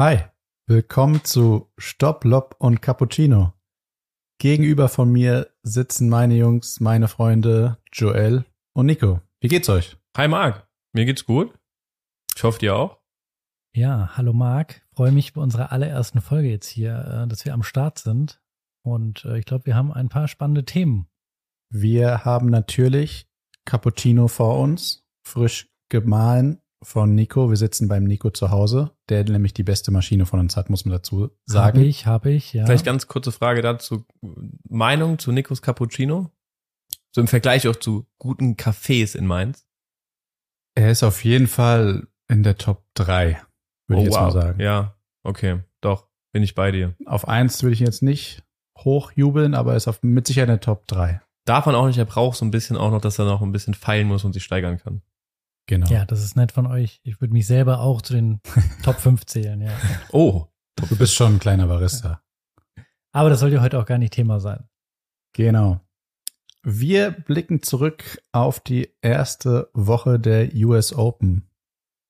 Hi, willkommen zu Stopp, Lob und Cappuccino. Gegenüber von mir sitzen meine Jungs, meine Freunde Joel und Nico. Wie geht's euch? Hi Marc, mir geht's gut. Ich hoffe dir auch. Ja, hallo Marc. Freue mich bei unserer allerersten Folge jetzt hier, äh, dass wir am Start sind. Und äh, ich glaube, wir haben ein paar spannende Themen. Wir haben natürlich Cappuccino vor uns, frisch gemahlen von Nico. Wir sitzen beim Nico zu Hause, der nämlich die beste Maschine von uns hat, muss man dazu sagen. Habe ich, habe ich, ja. Vielleicht ganz kurze Frage dazu. Meinung zu Nikos Cappuccino? So im Vergleich auch zu guten Cafés in Mainz. Er ist auf jeden Fall in der Top 3, würde oh, ich jetzt wow. mal sagen. Ja, okay, doch, bin ich bei dir. Auf eins würde ich jetzt nicht hochjubeln, aber er ist auf, mit Sicherheit in der Top 3. Darf man auch nicht, er braucht so ein bisschen auch noch, dass er noch ein bisschen feilen muss und sich steigern kann. Genau. Ja, das ist nett von euch. Ich würde mich selber auch zu den Top 5 zählen, ja. Oh, Du bist schon ein kleiner Barista. Aber das soll ja heute auch gar nicht Thema sein. Genau. Wir blicken zurück auf die erste Woche der US Open.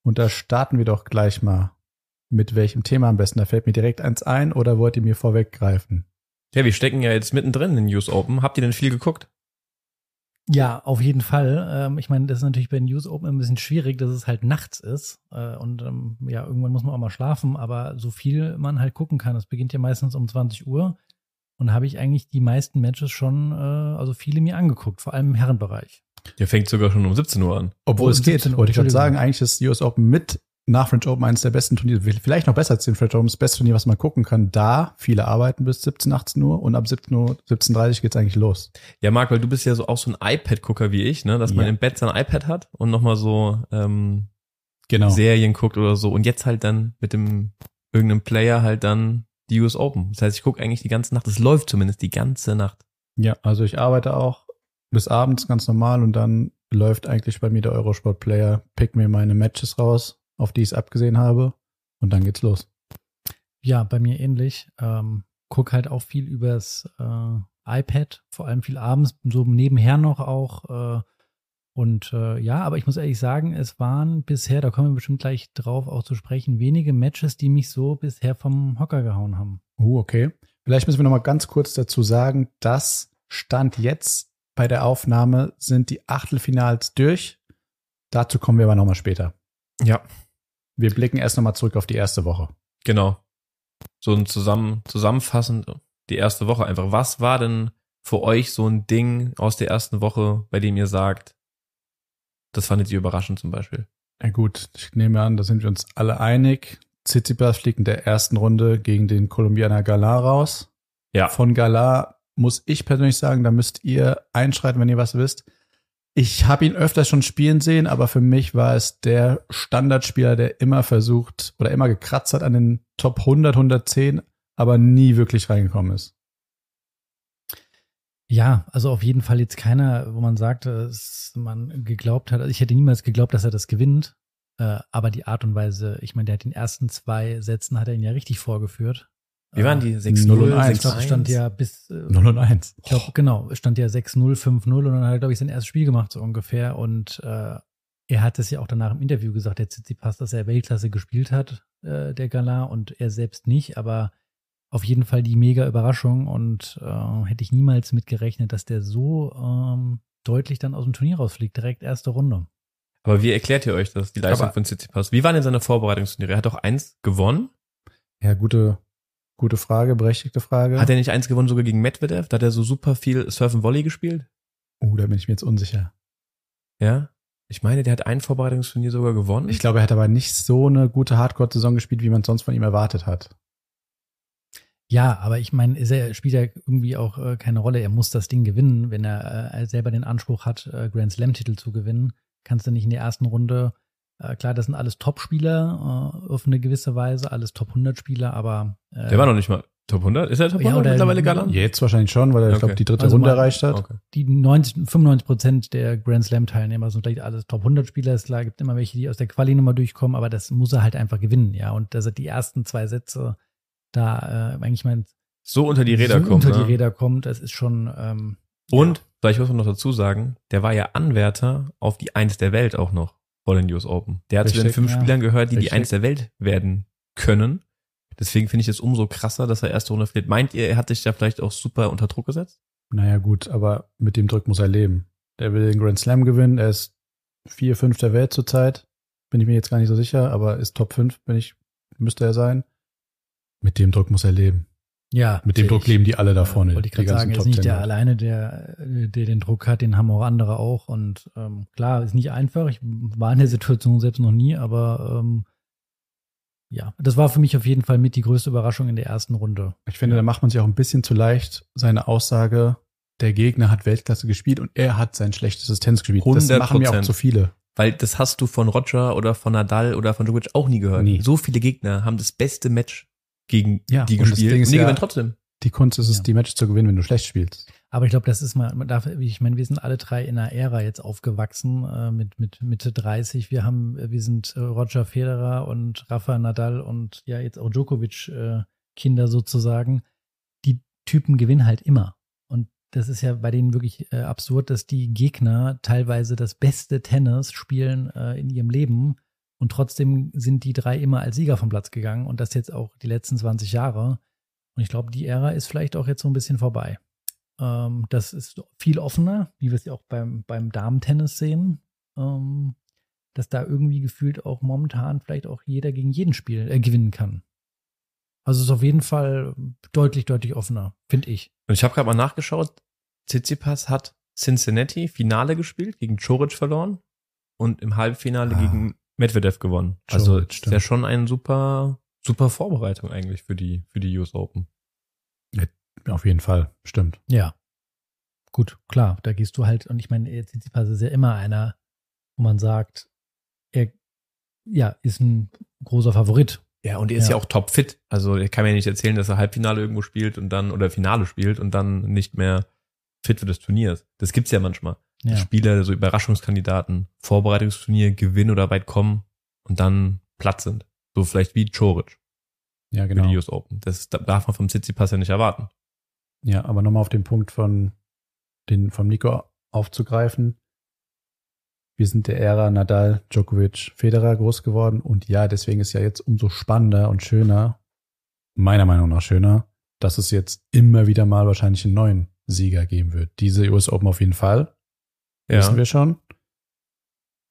Und da starten wir doch gleich mal. Mit welchem Thema am besten? Da fällt mir direkt eins ein oder wollt ihr mir vorweggreifen? ja, wir stecken ja jetzt mittendrin in News Open. Habt ihr denn viel geguckt? Ja, auf jeden Fall. Ähm, ich meine, das ist natürlich bei den News Open ein bisschen schwierig, dass es halt nachts ist. Äh, und ähm, ja, irgendwann muss man auch mal schlafen, aber so viel man halt gucken kann. Es beginnt ja meistens um 20 Uhr. Und da habe ich eigentlich die meisten Matches schon, äh, also viele mir angeguckt, vor allem im Herrenbereich. Der fängt sogar schon um 17 Uhr an. Obwohl Oh, es geht, 17 Uhr, wollte ich gerade sagen, eigentlich ist US Open mit nach French Open eines der besten Turniere, vielleicht noch besser als den French Open, das beste Turnier, was man gucken kann. Da viele arbeiten bis 17, 18 Uhr und ab 17 Uhr, 17.30 geht's eigentlich los. Ja, Marc, weil du bist ja so auch so ein iPad-Gucker wie ich, ne? Dass man Ja. im Bett sein iPad hat und nochmal so ähm, Genau. Serien guckt oder so und jetzt halt dann mit dem irgendeinem Player halt dann die US Open. Das heißt, ich gucke eigentlich die ganze Nacht. Es läuft zumindest die ganze Nacht. Ja, also ich arbeite auch bis abends ganz normal und dann läuft eigentlich bei mir der Eurosport Player, pick mir meine Matches raus, auf die ich es abgesehen habe und dann geht's los. Ja, bei mir ähnlich. Ähm, guck halt auch viel übers äh, iPad, vor allem viel abends, so nebenher noch auch. Äh, und äh, ja, aber ich muss ehrlich sagen, es waren bisher, da kommen wir bestimmt gleich drauf auch zu sprechen, wenige Matches, die mich so bisher vom Hocker gehauen haben. Uh, okay. Vielleicht müssen wir noch mal ganz kurz dazu sagen, dass Stand jetzt bei der Aufnahme sind die Achtelfinals durch. Dazu kommen wir aber noch mal später. Ja. Wir blicken erst noch mal zurück auf die erste Woche. Genau. So ein zusammen, zusammenfassend die erste Woche einfach. Was war denn für euch so ein Ding aus der ersten Woche, bei dem ihr sagt, das fandet ihr überraschend zum Beispiel? Ja gut, ich nehme an, da sind wir uns alle einig. Tsitsipas fliegt in der ersten Runde gegen den Kolumbianer Galar raus. Ja. Von Galar muss ich persönlich sagen, da müsst ihr einschreiten, wenn ihr was wisst. Ich habe ihn öfters schon spielen sehen, aber für mich war es der Standardspieler, der immer versucht oder immer gekratzt hat an den Top 100, 110, aber nie wirklich reingekommen ist. Ja, also auf jeden Fall jetzt keiner, wo man sagt, dass man geglaubt hat, also ich hätte niemals geglaubt, dass er das gewinnt. Äh, aber die Art und Weise, ich meine, der hat den ersten zwei Sätzen, hat er ihn ja richtig vorgeführt. Wie waren Äh, die? 6 0 0 und 1. Ich glaube, es stand ja bis, äh, 0 und 1. ich glaube, genau, es stand ja 6-0, 5-0 und dann hat er, glaube ich, sein erstes Spiel gemacht, so ungefähr. Und äh, er hat es ja auch danach im Interview gesagt, der Tsitsipas, dass er Weltklasse gespielt hat, äh, der Galar, und er selbst nicht, aber auf jeden Fall die mega Überraschung und äh, hätte ich niemals mit gerechnet, dass der so ähm, deutlich dann aus dem Turnier rausfliegt, direkt erste Runde. Aber wie erklärt ihr euch das, die Leistung Aber- von Tsitsipas? Wie waren denn seine Vorbereitungsturniere? Er hat doch eins gewonnen. Ja, gute, gute Frage, berechtigte Frage. Hat er nicht eins gewonnen sogar gegen Medvedev? Da hat er so super viel Surf Volley gespielt. Oh, da bin ich mir jetzt unsicher. Ja. Ich meine, der hat ein Vorbereitungsturnier sogar gewonnen. Ich glaube, er hat aber nicht so eine gute Hardcore-Saison gespielt, wie man sonst von ihm erwartet hat. Ja, aber ich meine, er spielt ja irgendwie auch äh, keine Rolle. Er muss das Ding gewinnen, wenn er äh, selber den Anspruch hat, äh, Grand Slam-Titel zu gewinnen. Kannst du nicht in der ersten Runde. Äh, klar, das sind alles Top-Spieler äh, auf eine gewisse Weise, alles Top 100-Spieler, aber äh, der war noch nicht mal Top 100. Ist er Top Ja, 100 oder- mittlerweile Galan? Jetzt wahrscheinlich schon, weil er, ich Okay. glaube, die dritte Also Runde mal- erreicht hat. Okay. die 90, 95 Prozent der Grand Slam-Teilnehmer sind vielleicht alles Top 100-Spieler. Ist klar, gibt immer welche, die aus der Quali nochmal durchkommen, aber das muss er halt einfach gewinnen, ja. Und dass er die ersten zwei Sätze da äh, eigentlich mein So unter die Räder so kommt. unter ne? die Räder kommt, das ist schon ähm, Und, vielleicht muss man noch dazu sagen, der war ja Anwärter auf die Eins der Welt auch noch vor den US Open. Der hat zu den Richtig, fünf ja. Spielern gehört, die die Richtig. Eins der Welt werden können. Deswegen finde ich es umso krasser, dass er erste Runde verliert. Meint ihr, er hat sich da vielleicht auch super unter Druck gesetzt? Naja, gut, aber mit dem Druck muss er leben. Der will den Grand Slam gewinnen. Er ist vier, fünf der Welt zurzeit. Bin ich mir jetzt gar nicht so sicher, aber ist Top 5, bin ich, müsste er sein. Mit dem Druck muss er leben. Ja. Mit dem Druck leben die alle da vorne. Wollte ich die gerade sagen, er ist nicht der 10. alleine, der, der den Druck hat, den haben auch andere auch. Und ähm, klar, ist nicht einfach. Ich war in der Situation selbst noch nie, aber ähm, ja, das war für mich auf jeden Fall mit die größte Überraschung in der ersten Runde. Ich finde, da macht man sich auch ein bisschen zu leicht seine Aussage, der Gegner hat Weltklasse gespielt und er hat sein schlechtestes Tennis gespielt. Das 100%. machen mir auch zu viele. Weil das hast du von Roger oder von Nadal oder von Djokovic auch nie gehört. Nie. So viele Gegner haben das beste Match gegen Ja, die gespielt und, die ja- gewinnen trotzdem. Die Kunst ist es, Ja. die Matches zu gewinnen, wenn du schlecht spielst. Aber ich glaube, das ist mal, man darf, ich meine, wir sind alle drei in einer Ära jetzt aufgewachsen, äh, mit, mit Mitte 30. Wir haben, wir sind äh, Roger Federer und Rafa Nadal und ja, jetzt auch Djokovic äh, Kinder sozusagen. Die Typen gewinnen halt immer. Und das ist ja bei denen wirklich äh, absurd, dass die Gegner teilweise das beste Tennis spielen äh, in ihrem Leben und trotzdem sind die drei immer als Sieger vom Platz gegangen und das jetzt auch die letzten 20 Jahre. Und ich glaube, die Ära ist vielleicht auch jetzt so ein bisschen vorbei. Ähm, das ist viel offener, wie wir es ja auch beim, beim Damen-Tennis sehen. Ähm, dass da irgendwie gefühlt auch momentan vielleicht auch jeder gegen jeden Spiel äh, gewinnen kann. Also es ist auf jeden Fall deutlich, deutlich offener, finde ich. Und ich habe gerade mal nachgeschaut. Tsitsipas hat Cincinnati Finale gespielt, gegen Choric verloren und im Halbfinale Ah. gegen Medvedev gewonnen. Also Choric, ist ja schon eine super, super Vorbereitung eigentlich für die, für die US Open. Auf jeden Fall, stimmt. Ja. Gut, klar, da gehst du halt, und ich meine, Tsitsipas ist ja immer einer, wo man sagt, er ja, ist ein großer Favorit. Ja, und er ist ja, Ja. auch topfit. Also er kann mir nicht erzählen, dass er Halbfinale irgendwo spielt und dann, oder Finale spielt und dann nicht mehr fit für das Turnier ist. Das gibt's ja manchmal. Ja. Spieler, so Überraschungskandidaten, Vorbereitungsturnier gewinnen oder weit kommen und dann platt sind. So vielleicht wie Choric Ja, für genau. die US Open. Das darf man vom Tsitsipas ja nicht erwarten. Ja, aber nochmal auf den Punkt von den vom Nico aufzugreifen. Wir sind der Ära Nadal, Djokovic, Federer groß geworden und ja, deswegen ist ja jetzt umso spannender und schöner, meiner Meinung nach schöner, dass es jetzt immer wieder mal wahrscheinlich einen neuen Sieger geben wird. Diese US Open auf jeden Fall, wissen wir schon.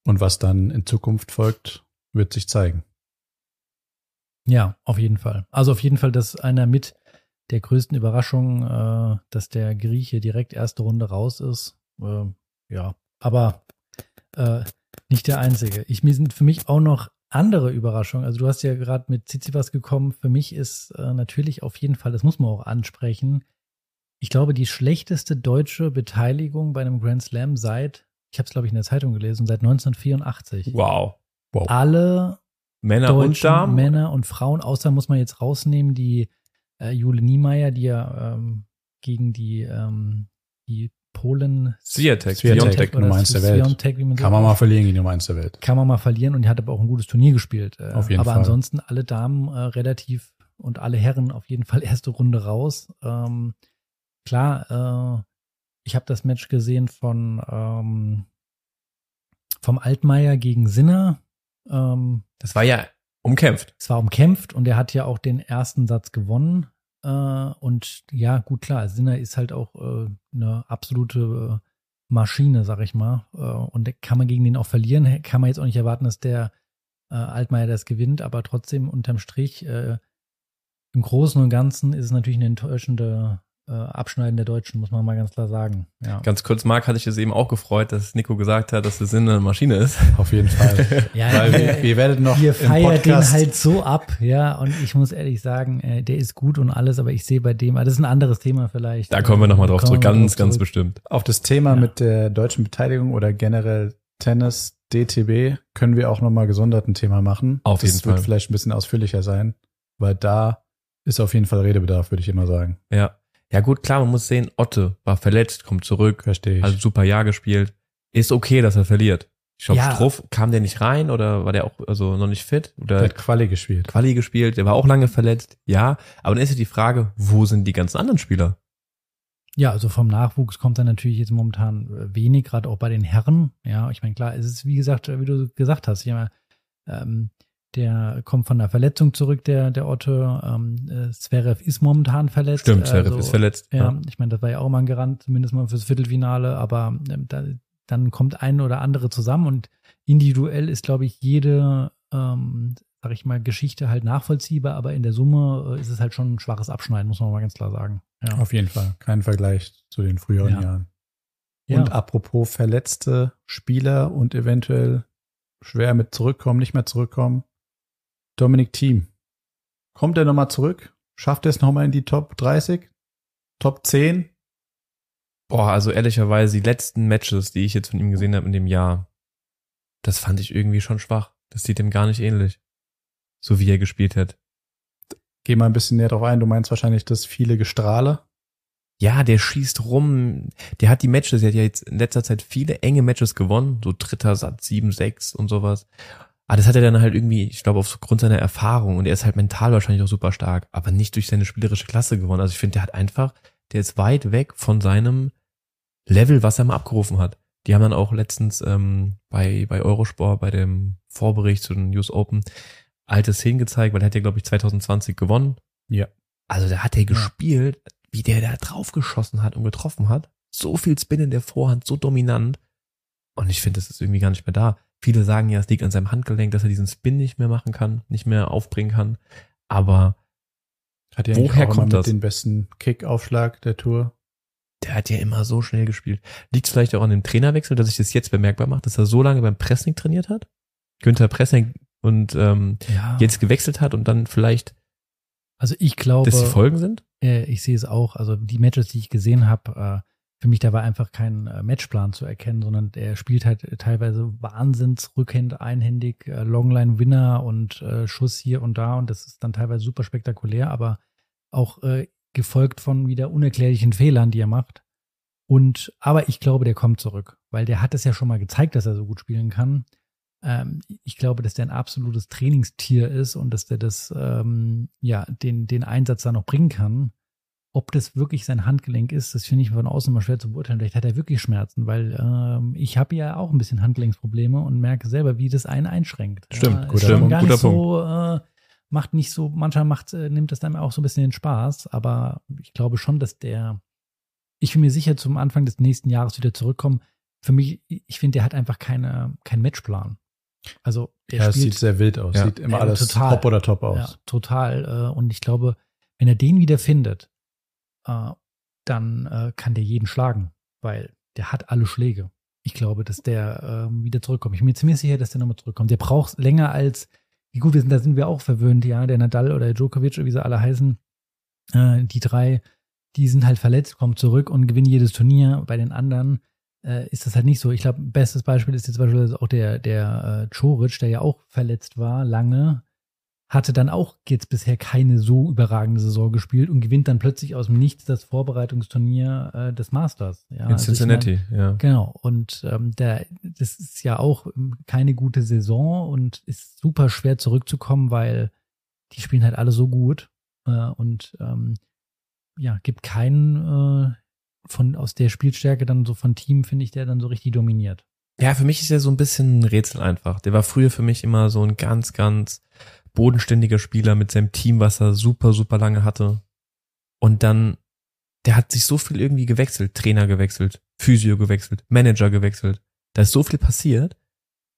Und was dann in Zukunft folgt, wird sich zeigen. Ja, auf jeden Fall. Also auf jeden Fall, das ist einer mit der größten Überraschungen, äh, dass der Grieche direkt erste Runde raus ist. Äh, ja, aber äh, nicht der einzige. Ich mir sind für mich auch noch andere Überraschungen. Also du hast ja gerade mit Tsitsipas gekommen. Für mich ist äh, natürlich auf jeden Fall, das muss man auch ansprechen. Ich glaube, die schlechteste deutsche Beteiligung bei einem Grand Slam seit, ich habe es glaube ich in der Zeitung gelesen, seit 1984. Wow. Alle Männer und Damen. Männer und Frauen, außer muss man jetzt rausnehmen, die äh, Jule Niemeyer, die ja ähm, gegen die, ähm, die Polen Swiatek, Swiatek. Nummer eins der Welt. Wie man Kann man mal verlieren gegen die Nummer eins der Welt. kann man mal verlieren und die hat aber auch ein gutes Turnier gespielt. Äh, Auf jeden aber Fall. ansonsten alle Damen äh, relativ und alle Herren auf jeden Fall erste Runde raus. Ähm, klar, äh, ich habe das Match gesehen von ähm, vom Altmaier gegen Sinner. Ähm, Das war ja umkämpft. es war umkämpft und er hat ja auch den ersten Satz gewonnen. Äh, und ja, gut, klar, Sinner ist halt auch äh, eine absolute äh, Maschine, sag ich mal. Äh, und da kann man gegen den auch verlieren. Kann man jetzt auch nicht erwarten, dass der äh, Altmaier das gewinnt, aber trotzdem unterm Strich, äh, im Großen und Ganzen ist es natürlich eine enttäuschende Abschneiden der Deutschen, muss man mal ganz klar sagen. Ja, Ganz kurz, Marc, hatte ich es eben auch gefreut, dass Nico gesagt hat, dass der Sinn eine Maschine ist. Auf jeden Fall. ja Weil wir, wir werden noch Ihr im feiert den halt so ab, ja. Und ich muss ehrlich sagen, äh, der ist gut und alles, aber ich sehe bei dem, aber das ist ein anderes Thema vielleicht. Da kommen wir nochmal drauf zurück, wir ganz, ganz zurück. bestimmt. Auf das Thema Ja. mit der deutschen Beteiligung oder generell Tennis, DTB, können wir auch nochmal gesondert ein Thema machen. Auf das jeden wird Fall. vielleicht ein bisschen ausführlicher sein, weil da ist auf jeden Fall Redebedarf, würde ich immer sagen. Ja. Ja gut, klar, man muss sehen, Otte war verletzt, kommt zurück, Verstehe ich. also super Jahr gespielt. Ist okay, dass er verliert. Ich glaube, Ja. Struff kam der nicht rein oder war der auch also noch nicht fit er oder hat Quali gespielt. Quali gespielt, der war auch lange verletzt. Ja, aber dann ist ja die Frage, wo sind die ganzen anderen Spieler? Ja, also vom Nachwuchs kommt dann natürlich jetzt momentan wenig, gerade auch bei den Herren. Ja, ich meine, klar, es ist wie gesagt, wie du gesagt hast, ich meine, ähm, Der kommt von der Verletzung zurück, der, der Otto. Ähm, äh, Zverev ist momentan verletzt. Stimmt, Zverev Also, ist verletzt. Ja, ich meine, das war ja auch mal ein Garant, zumindest mal fürs Viertelfinale, aber ähm, da, dann kommt ein oder andere zusammen und individuell ist, glaube ich, jede, ähm, sag ich mal, Geschichte halt nachvollziehbar, aber in der Summe äh, ist es halt schon ein schwaches Abschneiden, muss man mal ganz klar sagen. Ja. Auf jeden Fall. Kein Vergleich zu den früheren Ja. Jahren. Ja. Und apropos verletzte Spieler und eventuell schwer mit zurückkommen, nicht mehr zurückkommen. Dominik Thiem. Kommt er nochmal zurück? Schafft er es nochmal in die Top 30? Top 10? Boah, also ehrlicherweise, die letzten Matches, die ich jetzt von ihm gesehen habe in dem Jahr, das fand ich irgendwie schon schwach. Das sieht ihm gar nicht ähnlich. So wie er gespielt hat. Geh mal ein bisschen näher drauf ein. Du meinst wahrscheinlich das viele Gestrahle. Ja, der schießt rum. Der hat die Matches, der hat ja jetzt in letzter Zeit viele enge Matches gewonnen. So dritter Satz, 7-6 und sowas. Aber das hat er dann halt irgendwie, ich glaube, aufgrund seiner Erfahrung und er ist halt mental wahrscheinlich auch super stark, aber nicht durch seine spielerische Klasse gewonnen. Also ich finde, der hat einfach, der ist weit weg von seinem Level, was er mal abgerufen hat. Die haben dann auch letztens ähm, bei, bei Eurosport, bei dem Vorbericht zu den News Open, alte Szenen gezeigt, weil er hat ja, glaube ich, 2020 gewonnen. Ja. Also da hat er gespielt, wie der da draufgeschossen hat und getroffen hat. So viel Spin in der Vorhand, so dominant. Und ich finde, das ist irgendwie gar nicht mehr da. Viele sagen ja, es liegt an seinem Handgelenk, dass er diesen Spin nicht mehr machen kann, nicht mehr aufbringen kann. Aber Hat ja Woher auch immer kommt mit das? den besten Kickaufschlag der Tour. der hat ja immer so schnell gespielt. Liegt es vielleicht auch an dem Trainerwechsel, dass sich das jetzt bemerkbar macht, dass er so lange beim Pressing trainiert hat? Günther Pressing und ähm, ja. jetzt gewechselt hat und dann vielleicht, also ich glaube, dass die Folgen sind? äh, ich sehe es auch, also die Matches, die ich gesehen habe, äh, für mich, da war einfach kein äh, Matchplan zu erkennen, sondern er spielt halt äh, teilweise wahnsinns rückhänd, einhändig, äh, Longline-Winner und Schuss hier und da und das ist dann teilweise super spektakulär, aber auch gefolgt von wieder unerklärlichen Fehlern, die er macht. Und, aber ich glaube, der kommt zurück, weil der hat es ja schon mal gezeigt, dass er so gut spielen kann. Ähm, ich glaube, dass der ein absolutes Trainingstier ist und dass der das, ähm, ja, den, den Einsatz da noch bringen kann. Ob das wirklich sein Handgelenk ist, das finde ich von außen mal schwer zu beurteilen. Vielleicht hat er wirklich Schmerzen, weil ähm, ich habe ja auch ein bisschen Handgelenksprobleme und merke selber, wie das einen einschränkt. Stimmt, ja, guter Punkt, gar guter nicht so, äh, macht nicht so, manchmal macht, äh, nimmt das dann auch so ein bisschen den Spaß, aber ich glaube schon, dass der, ich bin mir sicher, zum Anfang des nächsten Jahres wieder zurückkommen. Für mich, ich finde, der hat einfach keine, keinen Matchplan. Also der Ja, spielt sieht sehr wild aus. Ja. Sieht immer Ja, alles total. top oder top aus. ja, total. Äh, und ich glaube, wenn er den wieder findet, äh, dann äh, kann der jeden schlagen, weil der hat alle Schläge. Ich glaube, dass der ähm, wieder zurückkommt. Ich bin mir ziemlich sicher, dass der nochmal zurückkommt. Der braucht länger als, wie gut, wir sind, da sind wir auch verwöhnt, ja, der Nadal oder der Djokovic, wie sie alle heißen, äh, die drei, die sind halt verletzt, kommen zurück und gewinnen jedes Turnier. Bei den anderen äh, ist das halt nicht so. Ich glaube, bestes Beispiel ist jetzt beispielsweise auch der, der äh, Choric, der ja auch verletzt war, lange, hatte dann auch jetzt bisher keine so überragende Saison gespielt und gewinnt dann plötzlich aus dem Nichts das Vorbereitungsturnier äh, des Masters. Ja, In also ich Cincinnati, ja. Mein, genau. Und ähm, der, das ist ja auch keine gute Saison und ist super schwer zurückzukommen, weil die spielen halt alle so gut äh, und ähm, ja, gibt keinen äh, von aus der Spielstärke dann so von Team, finde ich, der dann so richtig dominiert. Ja, für mich ist er so ein bisschen ein Rätsel einfach. Der war früher für mich immer so ein ganz, ganz bodenständiger Spieler mit seinem Team, was er super, super lange hatte. Und dann, der hat sich so viel irgendwie gewechselt. Trainer gewechselt, Physio gewechselt, Manager gewechselt. Da ist so viel passiert.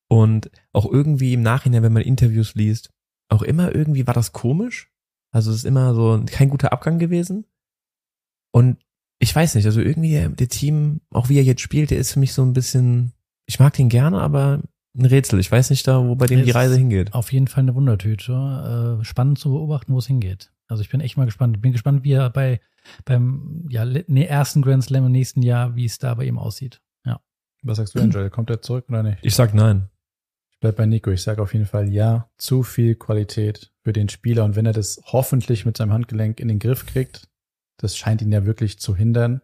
Und auch irgendwie im Nachhinein, wenn man Interviews liest, auch immer irgendwie war das komisch. Also es ist immer so kein guter Abgang gewesen. Und ich weiß nicht, also irgendwie der, Team, auch wie er jetzt spielt, der ist für mich so ein bisschen, ich mag den gerne, aber ein Rätsel. Ich weiß nicht da, wo bei dem die Reise hingeht. Auf jeden Fall eine Wundertüte. Äh, spannend zu beobachten, wo es hingeht. Also ich bin echt mal gespannt. Ich bin gespannt, wie er bei beim ja, nee, ersten Grand Slam im nächsten Jahr, wie es da bei ihm aussieht. Ja. Was sagst du, Angel? Kommt er zurück oder nicht? Ich sag nein. Ich bleib bei Nico. Ich sage auf jeden Fall ja. Zu viel Qualität für den Spieler. Und wenn er das hoffentlich mit seinem Handgelenk in den Griff kriegt, das scheint ihn ja wirklich zu hindern.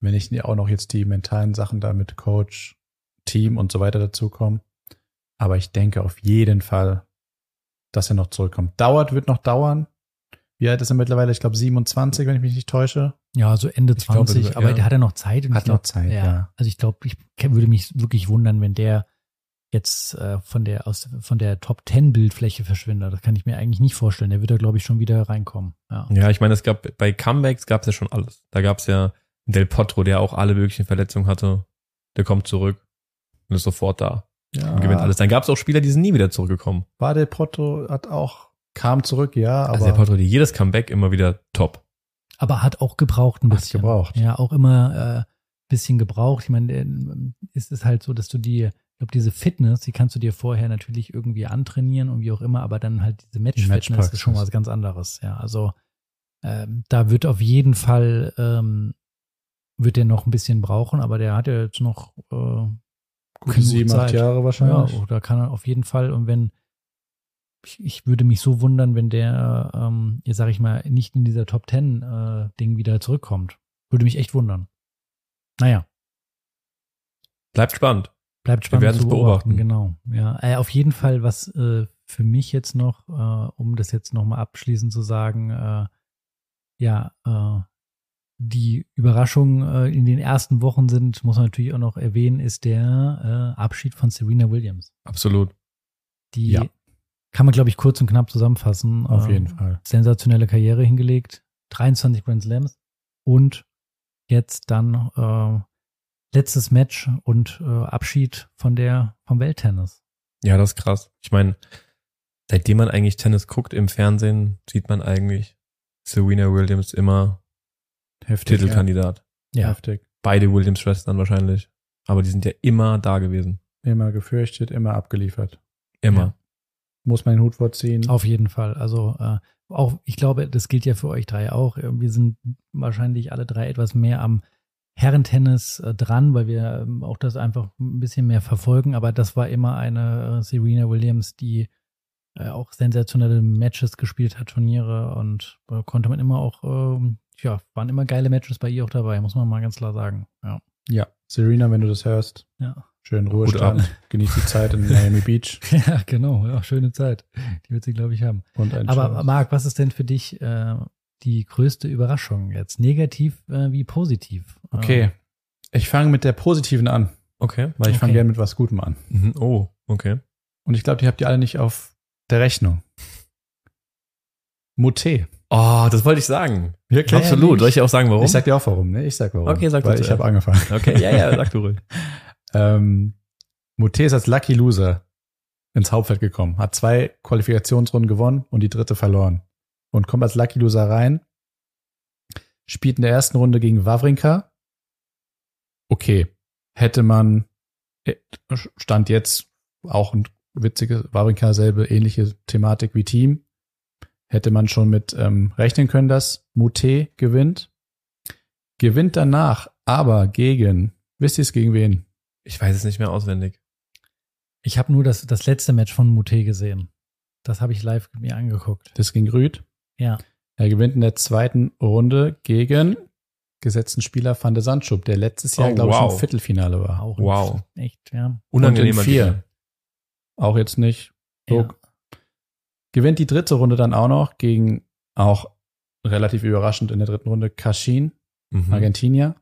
Wenn nicht auch noch jetzt die mentalen Sachen da mit Coach, Team und so weiter dazukommen. Aber ich denke auf jeden Fall, dass er noch zurückkommt. Dauert, wird noch dauern. Wie alt ist er mittlerweile? Ich glaube 27, wenn ich mich nicht täusche. Ja, so Ende Ich glaube, 20, ja. aber der hat ja noch Zeit. Und Hat glaub, noch Zeit, ja. Also ich glaube, ich würde mich wirklich wundern, wenn der jetzt äh, von der aus von der Top 10 Bildfläche verschwindet. Das kann ich mir eigentlich nicht vorstellen. Der wird da glaube ich schon wieder reinkommen. Ja. Ja, ich meine, es gab bei Comebacks gab es ja schon alles. Da gab es ja Del Potro, der auch alle möglichen Verletzungen hatte. Der kommt zurück und ist sofort da Ja. und gewinnt alles. Dann gab es auch Spieler, die sind nie wieder zurückgekommen. War der Porto hat auch, kam zurück, ja, aber also der Potro, die jedes Comeback immer wieder top. Aber hat auch gebraucht ein Hat bisschen. gebraucht. Ja, auch immer äh, bisschen gebraucht. Ich meine, der, ist es halt so, dass du die, ich glaube, diese Fitness, die kannst du dir vorher natürlich irgendwie antrainieren und wie auch immer, aber dann halt diese Match-Fitness Matchpraxis. ist schon was ganz anderes. Ja, also ähm, da wird auf jeden Fall ähm, wird der noch ein bisschen brauchen, aber der hat ja jetzt noch äh, gute sieben, acht Zeit. Jahre Ja, wahrscheinlich. da kann er auf jeden Fall. Und wenn, ich, ich würde mich so wundern, wenn der, ähm, jetzt sag ich mal, nicht in dieser Top Ten äh, Ding wieder zurückkommt. Würde mich echt wundern. Naja, Bleibt spannend. bleibt spannend werden zu es beobachten. beobachten. Genau. Ja, äh, auf jeden Fall, was äh, für mich jetzt noch, äh, um das jetzt nochmal abschließend zu sagen, äh, ja, äh, die Überraschung äh, in den ersten Wochen sind, muss man natürlich auch noch erwähnen, ist der äh, Abschied von Serena Williams. Absolut. Die Ja. kann man, glaube ich, kurz und knapp zusammenfassen. Auf Äh, jeden Fall. Sensationelle Karriere hingelegt, 23 Grand Slams und jetzt dann äh, letztes Match und äh, Abschied von der vom Welttennis. Ja, das ist krass. Ich meine, seitdem man eigentlich Tennis guckt im Fernsehen, sieht man eigentlich Serena Williams immer Heftig. Titelkandidat. Ja. Heftig. Beide Williams-Schwestern wahrscheinlich. Aber die sind ja immer da gewesen. Immer gefürchtet, immer abgeliefert. Immer. Ja. Muss man den Hut vorziehen. Auf jeden Fall. Also äh, auch, ich glaube, das gilt ja für euch drei auch. Wir sind wahrscheinlich alle drei etwas mehr am Herrentennis äh, dran, weil wir ähm, auch das einfach ein bisschen mehr verfolgen. Aber das war immer eine äh, Serena Williams, die äh, auch sensationelle Matches gespielt hat, Turniere und äh, konnte man immer auch, ähm, ja, waren immer geile Matches bei ihr auch dabei, muss man mal ganz klar sagen. Ja. Ja. Serena, wenn du das hörst, Ja, schön ab. Ruhestand. Genieß die Zeit in Miami Beach. ja genau. Ja, schöne Zeit. Die wird sie, glaube ich, haben. Und ein Aber schönes- Marc, was ist denn für dich äh, die größte Überraschung jetzt? Negativ äh, wie positiv? Okay. Ich fange mit der positiven an, Okay. weil ich fange Okay. gerne mit was Gutem an. Mhm. Oh, okay. Und ich glaube, die habt ihr alle nicht auf der Rechnung. Moutet. Oh, das wollte ich sagen. Wirklich? Absolut. Soll ich auch sagen, warum? Ich sag dir auch warum, ne? Ich sag warum. Okay, sag du Weil ich zuerst. habe angefangen. okay, ja, ja, sag du ruhig. Ähm, Moutet ist als Lucky Loser ins Hauptfeld gekommen, hat zwei Qualifikationsrunden gewonnen und die dritte verloren. Und kommt als Lucky Loser rein, spielt in der ersten Runde gegen Wawrinka. Okay, hätte man, äh, stand jetzt auch ein witziges, Wawrinka selbe ähnliche Thematik wie Team, hätte man schon mit ähm, rechnen können, dass Moutet gewinnt. Gewinnt danach aber gegen, wisst ihr es gegen wen? Ich weiß es nicht mehr auswendig. Ich habe nur das, das letzte Match von Mute gesehen. Das habe ich live mir angeguckt. Das ging Rüd. Ja. Er gewinnt in der zweiten Runde gegen gesetzten Spieler Van de Sandschub, der letztes Jahr, Oh, glaube ich, wow. im Viertelfinale war. Auch Wow. Echt, ja. Unangenehmer Und in vier. Auch jetzt nicht. So. ja. Gewinnt die dritte Runde dann auch noch gegen auch relativ überraschend in der dritten Runde Kashin, Mhm. Argentinier.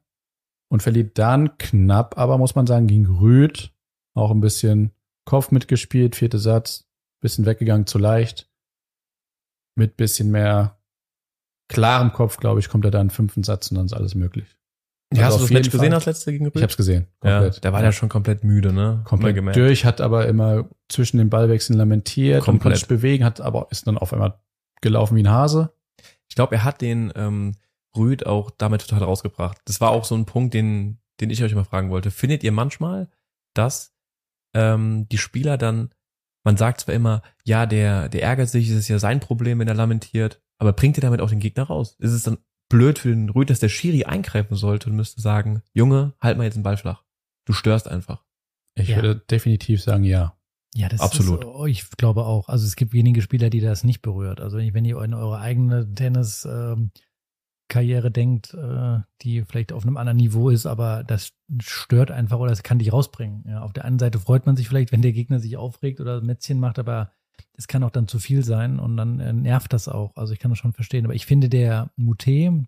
Und verliert dann knapp, aber muss man sagen, gegen Rüd. Auch ein bisschen Kopf mitgespielt, vierte Satz, bisschen weggegangen, zu leicht. Mit bisschen mehr klarem Kopf, glaube ich, kommt er dann fünften Satz und dann ist alles möglich. Ja, Also hast du das Match jeden gesehen, Fall. das letzte gegen Ich Rüd? habe es gesehen. Ja, Komplett. der war ja schon komplett müde, ne? Komplett gemerkt. durch, hat aber immer zwischen den Ballwechseln lamentiert und Komplett. konnte sich bewegen, hat aber ist dann auf einmal gelaufen wie ein Hase. Ich glaube, er hat den ähm, Rüd auch damit total rausgebracht. Das war auch so ein Punkt, den, den ich euch mal fragen wollte. Findet ihr manchmal, dass ähm, die Spieler dann, man sagt zwar immer, ja, der, der ärgert sich, es ist ja sein Problem, wenn er lamentiert, aber bringt ihr damit auch den Gegner raus? Ist es dann blöd für den Rüd, dass der Schiri eingreifen sollte und müsste sagen, Junge, halt mal jetzt den Ball flach. Du störst einfach. Ich Ja. würde definitiv sagen, ja. Ja, das Absolut. Ist, oh, ich glaube auch. Also es gibt wenige Spieler, die das nicht berührt. Also wenn ihr in eure eigene Tennis-Karriere denkt, äh, die vielleicht auf einem anderen Niveau ist, aber das stört einfach oder das kann dich rausbringen. Ja, auf der einen Seite freut man sich vielleicht, wenn der Gegner sich aufregt oder Mätzchen macht, aber es kann auch dann zu viel sein und dann äh, nervt das auch. Also ich kann das schon verstehen. Aber ich finde der Mute, ähm,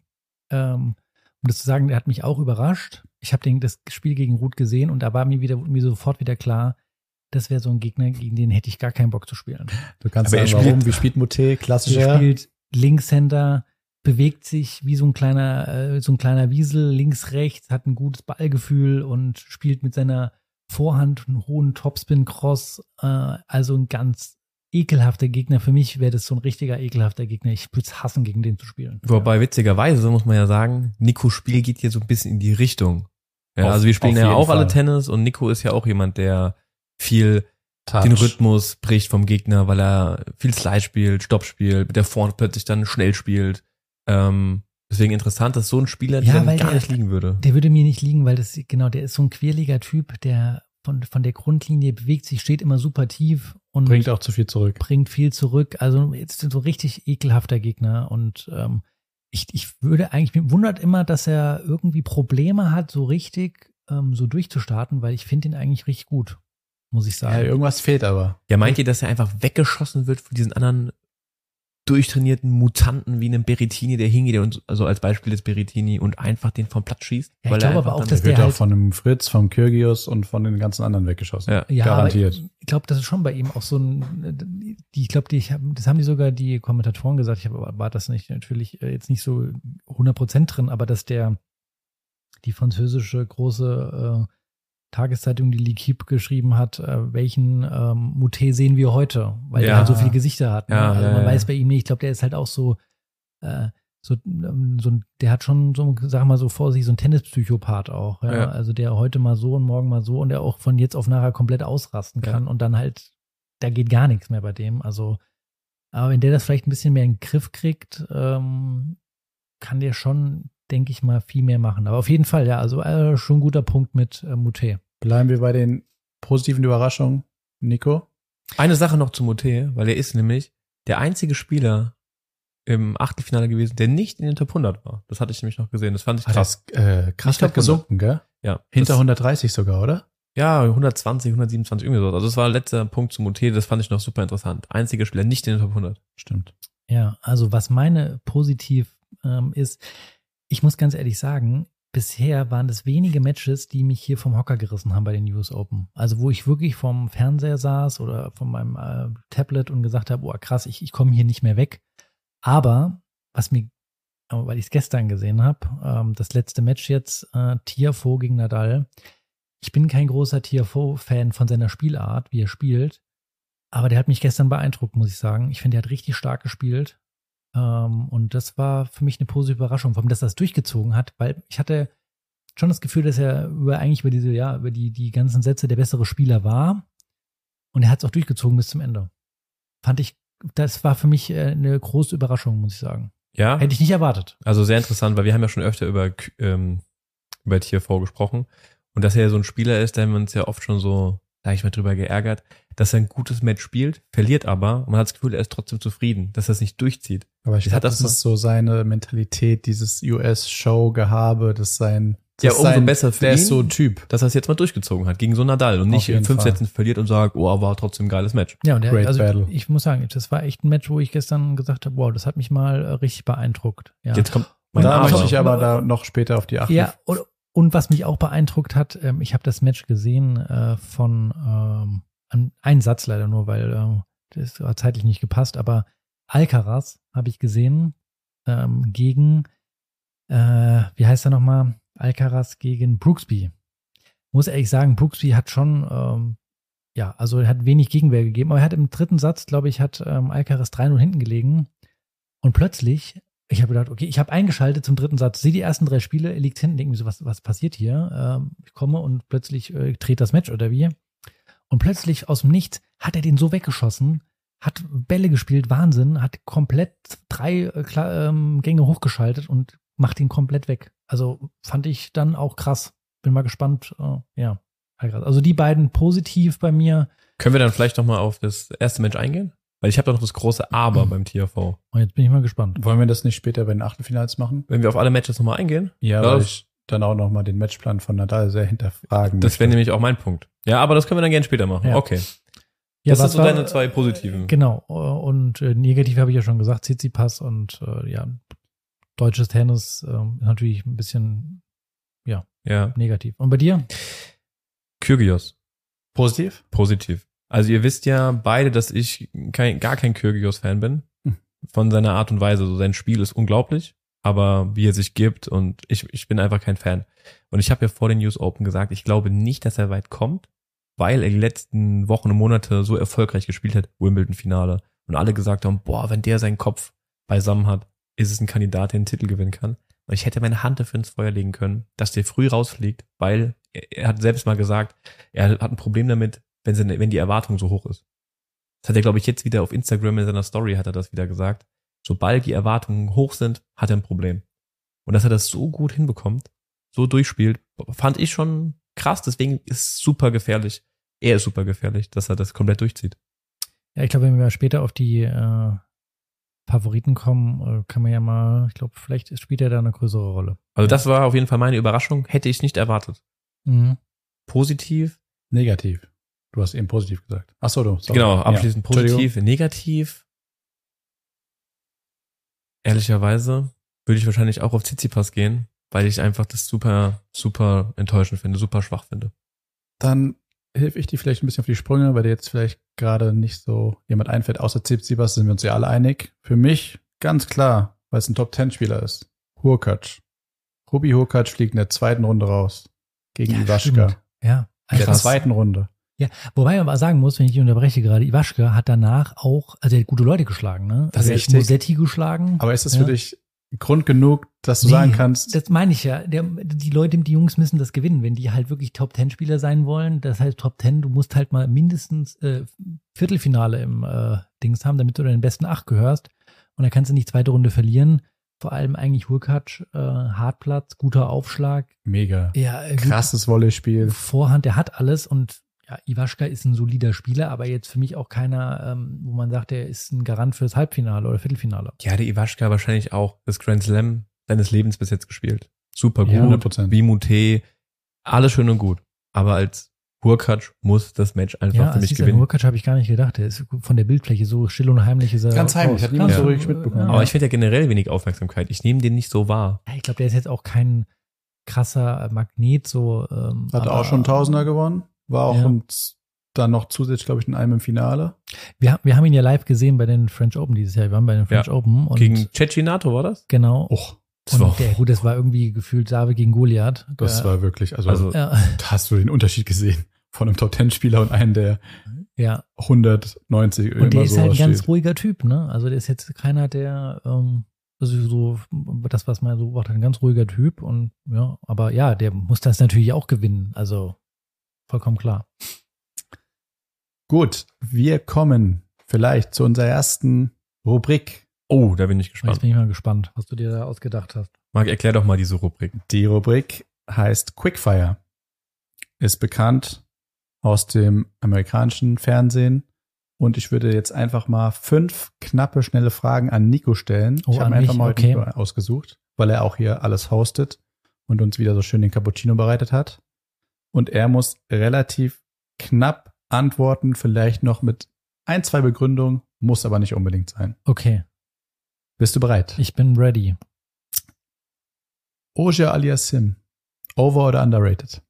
um das zu sagen, der hat mich auch überrascht. Ich habe das Spiel gegen Ruth gesehen und da war mir wieder mir sofort wieder klar, das wäre so ein Gegner, gegen den hätte ich gar keinen Bock zu spielen. Du kannst Aber er sagen, warum, spielt- wie spielt Mute, Er klassischer. spielt Linkshänder, bewegt sich wie so ein kleiner, äh, so ein kleiner Wiesel, links, rechts, hat ein gutes Ballgefühl und spielt mit seiner Vorhand einen hohen Topspin-Cross. Äh, also ein ganz ekelhafter Gegner. Für mich wäre das so ein richtiger ekelhafter Gegner. Ich würde es hassen, gegen den zu spielen. Wobei witzigerweise muss man ja sagen, Nikos Spiel geht hier so ein bisschen in die Richtung. Ja, Auf- also wir spielen ja auch alle Fall. Tennis und Nico ist ja auch jemand, der viel Touch. den Rhythmus bricht vom Gegner, weil er viel Slide spielt, Stopp spielt, mit der Vorhand plötzlich dann schnell spielt. Ähm, deswegen interessant, dass so ein Spieler Ja, dir gar der- nicht liegen würde. Der würde mir nicht liegen, weil das, genau, der ist so ein quirliger Typ, der von, von der Grundlinie bewegt sich, steht immer super tief und Bringt auch zu viel zurück. bringt viel zurück. Also jetzt so richtig ekelhafter Gegner und ähm, ich, ich würde eigentlich, mir wundert immer, dass er irgendwie Probleme hat, so richtig ähm, so durchzustarten, weil ich finde ihn eigentlich richtig gut, muss ich Ja, sagen. irgendwas fehlt aber. Ja, meint ihr, dass er einfach weggeschossen wird von diesen anderen durchtrainierten Mutanten wie einem Berettini, der hingeht und also als Beispiel des Berettini und einfach den vom Platz schießt? Ja, ich Weil er glaube aber auch, dass Der wird halt- von einem Fritz, vom Kyrgios und von den ganzen anderen weggeschossen. Ja. ja, garantiert. Ich glaube, das ist schon bei ihm auch so ein, die, ich glaube, die, ich hab, das haben die sogar die Kommentatoren gesagt. Ich hab, war das nicht natürlich äh, jetzt nicht so 100 Prozent drin, aber dass der die französische große äh, Tageszeitung, die L'Equipe geschrieben hat, äh, welchen ähm, Moutet sehen wir heute, weil Ja. der halt so viele Gesichter hat. Ne? Ja, also man ja. weiß bei ihm nicht, ich glaube, der ist halt auch so, äh, so, ähm, so, der hat schon so, sag mal so vor sich, so ein Tennispsychopath auch. Ja? Also der heute mal so und morgen mal so und der auch von jetzt auf nachher komplett ausrasten kann und dann halt, da geht gar nichts mehr bei dem. Also, aber wenn der das vielleicht ein bisschen mehr in den Griff kriegt, ähm, kann der schon, denke ich mal, viel mehr machen. Aber auf jeden Fall, ja, also äh, schon ein guter Punkt mit äh, Mute. Bleiben wir bei den positiven Überraschungen. Nico? Eine Sache noch zu Moté, weil er ist nämlich der einzige Spieler im Achtelfinale gewesen, der nicht in den Top 100 war. Das hatte ich nämlich noch gesehen. Das fand ich Ah, krass. das äh, krass 100. gesunken, gell? Ja. Hinter das, 130 sogar, oder? Ja, 120, 127, irgendwie so. Also das war der letzte Punkt zu Moté, das fand ich noch super interessant. Einziger Spieler nicht in den Top 100. Stimmt. Ja, also was meine positiv ähm, ist, ich muss ganz ehrlich sagen, bisher waren das wenige Matches, die mich hier vom Hocker gerissen haben bei den US Open. Also wo ich wirklich vom Fernseher saß oder von meinem äh, Tablet und gesagt habe, oh krass, ich, ich komme hier nicht mehr weg. Aber was mir, weil ich es gestern gesehen habe, ähm, das letzte Match jetzt, äh, Tiafoe gegen Nadal. Ich bin kein großer Tiafoe-Fan von seiner Spielart, wie er spielt. Aber der hat mich gestern beeindruckt, muss ich sagen. Ich finde, der hat richtig stark gespielt. Ähm, und das war für mich eine positive Überraschung, vor allem, dass er das durchgezogen hat, weil ich hatte schon das Gefühl, dass er über eigentlich über diese, ja, über die, die ganzen Sätze der bessere Spieler war. Und er hat es auch durchgezogen bis zum Ende. Fand ich, das war für mich äh, eine große Überraschung, muss ich sagen. Ja. Hätte ich nicht erwartet. Also sehr interessant, weil wir haben ja schon öfter über, ähm, über TFV gesprochen. Und dass er ja so ein Spieler ist, da haben wir uns ja oft schon so, sag ich mal, drüber geärgert, dass er ein gutes Match spielt, verliert aber und man hat das Gefühl, er ist trotzdem zufrieden, dass er es nicht durchzieht. Aber ich glaube, hat das das ist so seine Mentalität, dieses US-Show-Gehabe, das sein. Das Ja, umso sein, besser für Der ihn. ist so ein Typ. Dass er es jetzt mal durchgezogen hat gegen so Nadal und Auf nicht in fünf Fall. Sätzen verliert und sagt, oh, war trotzdem ein geiles Match. Ja, und er, Great also battle. ich muss sagen, das war echt ein Match, wo ich gestern gesagt habe, wow, das hat mich mal äh, richtig beeindruckt. Ja. Jetzt kommt Und mein da möchte ich aber da noch später auf die Acht. Ja, und, und was mich auch beeindruckt hat, ähm, ich habe das Match gesehen äh, von ähm, einen Satz leider nur, weil äh, das hat zeitlich nicht gepasst, aber Alcaraz habe ich gesehen ähm, gegen, äh, wie heißt er nochmal? Alcaraz gegen Brooksby. Muss ehrlich sagen, Brooksby hat schon, ähm, ja, also er hat wenig Gegenwehr gegeben, aber er hat im dritten Satz, glaube ich, hat ähm, Alcaraz 3-0 hinten gelegen und plötzlich ich habe gedacht, okay, ich habe eingeschaltet zum dritten Satz, sehe die ersten drei Spiele, er liegt hinten, denke mir so, was, was passiert hier? Ähm, ich komme und plötzlich äh, dreht das Match oder wie? Und plötzlich aus dem Nichts hat er den so weggeschossen, hat Bälle gespielt, Wahnsinn, hat komplett drei äh, ähm, Gänge hochgeschaltet und macht ihn komplett weg. Also fand ich dann auch krass. Bin mal gespannt, äh, ja. Also die beiden positiv bei mir. Können wir dann vielleicht noch mal auf das erste Match eingehen? Weil ich habe da noch das große Mhm. Aber beim TFV. Und jetzt bin ich mal gespannt. Wollen wir das nicht später bei den Achtelfinals machen? Wenn wir auf alle Matches noch mal eingehen, Ja, weil das- ich dann auch noch mal den Matchplan von Nadal sehr hinterfragen das wäre nämlich auch mein Punkt. Ja, aber das können wir dann gerne später machen. Ja. Okay. Ja, Das sind so war- deine zwei positiven. Genau. äh, Und äh, negativ habe ich ja schon gesagt, Tsitsipas und äh, ja, deutsches Tennis äh, natürlich ein bisschen Ja. negativ. Und bei dir? Kyrgios. Positiv? Positiv. Also ihr wisst ja beide, dass ich kein, gar kein Kyrgios-Fan bin. Hm. Von seiner Art und Weise. So sein Spiel ist unglaublich, aber wie er sich gibt und ich, ich bin einfach kein Fan. Und ich habe ja vor den News Open gesagt, ich glaube nicht, dass er weit kommt, weil er die letzten Wochen und Monate so erfolgreich gespielt hat, Wimbledon-Finale. Und alle gesagt haben, boah, wenn der seinen Kopf beisammen hat, ist es ein Kandidat, der den Titel gewinnen kann. Und ich hätte meine Hand dafür ins Feuer legen können, dass der früh rausfliegt, weil er, er hat selbst mal gesagt, er hat ein Problem damit, wenn, seine, wenn die Erwartung so hoch ist. Das hat er, glaube ich, jetzt wieder auf Instagram in seiner Story hat er das wieder gesagt. Sobald die Erwartungen hoch sind, hat er ein Problem. Und dass er das so gut hinbekommt, so durchspielt, fand ich schon krass. Deswegen ist es super gefährlich. Er ist super gefährlich, dass er das komplett durchzieht. Ja, ich glaube, wenn wir später auf die äh, Favoriten kommen, äh, kann man ja mal, ich glaube, vielleicht spielt er da eine größere Rolle. Also das war auf jeden Fall meine Überraschung. Hätte ich nicht erwartet. Mhm. Positiv. Negativ. Du hast eben positiv gesagt. Ach so, du. sorry. Genau, Ja. abschließend Entschuldigung. positiv. Negativ. Ehrlicherweise würde ich wahrscheinlich auch auf Tsitsipas gehen, weil ich einfach das super, super enttäuschend finde, super schwach finde. Dann helfe ich dir vielleicht ein bisschen auf die Sprünge, weil dir jetzt vielleicht gerade nicht so jemand einfällt. Außer Tsitsipas sind wir uns ja alle einig. Für mich ganz klar, weil es ein Top-10-Spieler ist. Hurkacz. Ruby Hurkacz fliegt in der zweiten Runde raus. Gegen Iwaschka. stimmt. Ja. In der Krass. zweiten Runde. Wobei man aber sagen muss, wenn ich dich unterbreche gerade, Iwaschka hat danach auch, also er hat gute Leute geschlagen, ne? Das ist also er hat richtig. Musetti geschlagen. Aber ist es Ja. für dich Grund genug, dass du Nee, sagen kannst, Das meine ich ja. Der, die Leute, die Jungs müssen das gewinnen, wenn die halt wirklich Top-10-Spieler sein wollen. Das heißt, Top 10, du musst halt mal mindestens äh, Viertelfinale im äh, Dings haben, damit du den besten acht gehörst. Und da kannst du nicht zweite Runde verlieren. Vor allem eigentlich Hurkacz, äh, Hartplatz, guter Aufschlag. mega. Ja, äh, Krasses Volleyspiel. Vorhand, der hat alles und ja, Iwaschka ist ein solider Spieler, aber jetzt für mich auch keiner, ähm, wo man sagt, der ist ein Garant fürs Halbfinale oder Viertelfinale. Ja, der Iwaschka wahrscheinlich auch das Grand Slam seines Lebens bis jetzt gespielt. Super Ja, gut. 100%. Wie Mute, alles schön und gut. Aber als Hurkacz muss das Match einfach Ja, für mich gewinnen. Hurkacz habe ich gar nicht gedacht. Der ist von der Bildfläche so still und heimlich ist er. Ganz heimlich, hat niemand Ganz- so richtig mitbekommen. Aber ich finde ja generell wenig Aufmerksamkeit. Ich nehme den nicht so wahr. Ja, ich glaube, der ist jetzt auch kein krasser Magnet, so. Ähm, Hat aber auch schon Tausender gewonnen. War auch Ja. und dann noch zusätzlich, glaube ich, in einem im Finale. Wir, wir haben ihn ja live gesehen bei den French Open dieses Jahr. Wir waren bei den French Ja. Open und Gegen Cecchinato war das? genau. Och, Das war und der, gut, das war irgendwie gefühlt David gegen Goliath. das Ja. war wirklich, also, Also ja, da hast du den Unterschied gesehen von einem Top-10-Spieler und einem, der ja. 190 Und der ist halt ein ganz steht. ruhiger Typ, ne? Also der ist jetzt keiner, der, ähm, also so, das, was man so beobachtet, ein ganz ruhiger Typ und ja, aber ja, der muss das natürlich auch gewinnen. Also vollkommen klar. Gut, wir kommen vielleicht zu unserer ersten Rubrik. Oh, da bin ich Jetzt gespannt. bin ich mal gespannt, was du dir da ausgedacht hast. Marc, erklär doch mal diese Rubrik. Die Rubrik heißt Quickfire. Ist bekannt aus dem amerikanischen Fernsehen. Und ich würde jetzt einfach mal fünf knappe, schnelle Fragen an Nico stellen. Oh, ich habe einfach mal heute Okay. Nico ausgesucht, weil er auch hier alles hostet und uns wieder so schön den Cappuccino bereitet hat. Und er muss relativ knapp antworten, vielleicht noch mit ein, zwei Begründungen, muss aber nicht unbedingt sein. Okay, Bist du bereit? ich bin ready. Oja alias Sim. Over oder underrated?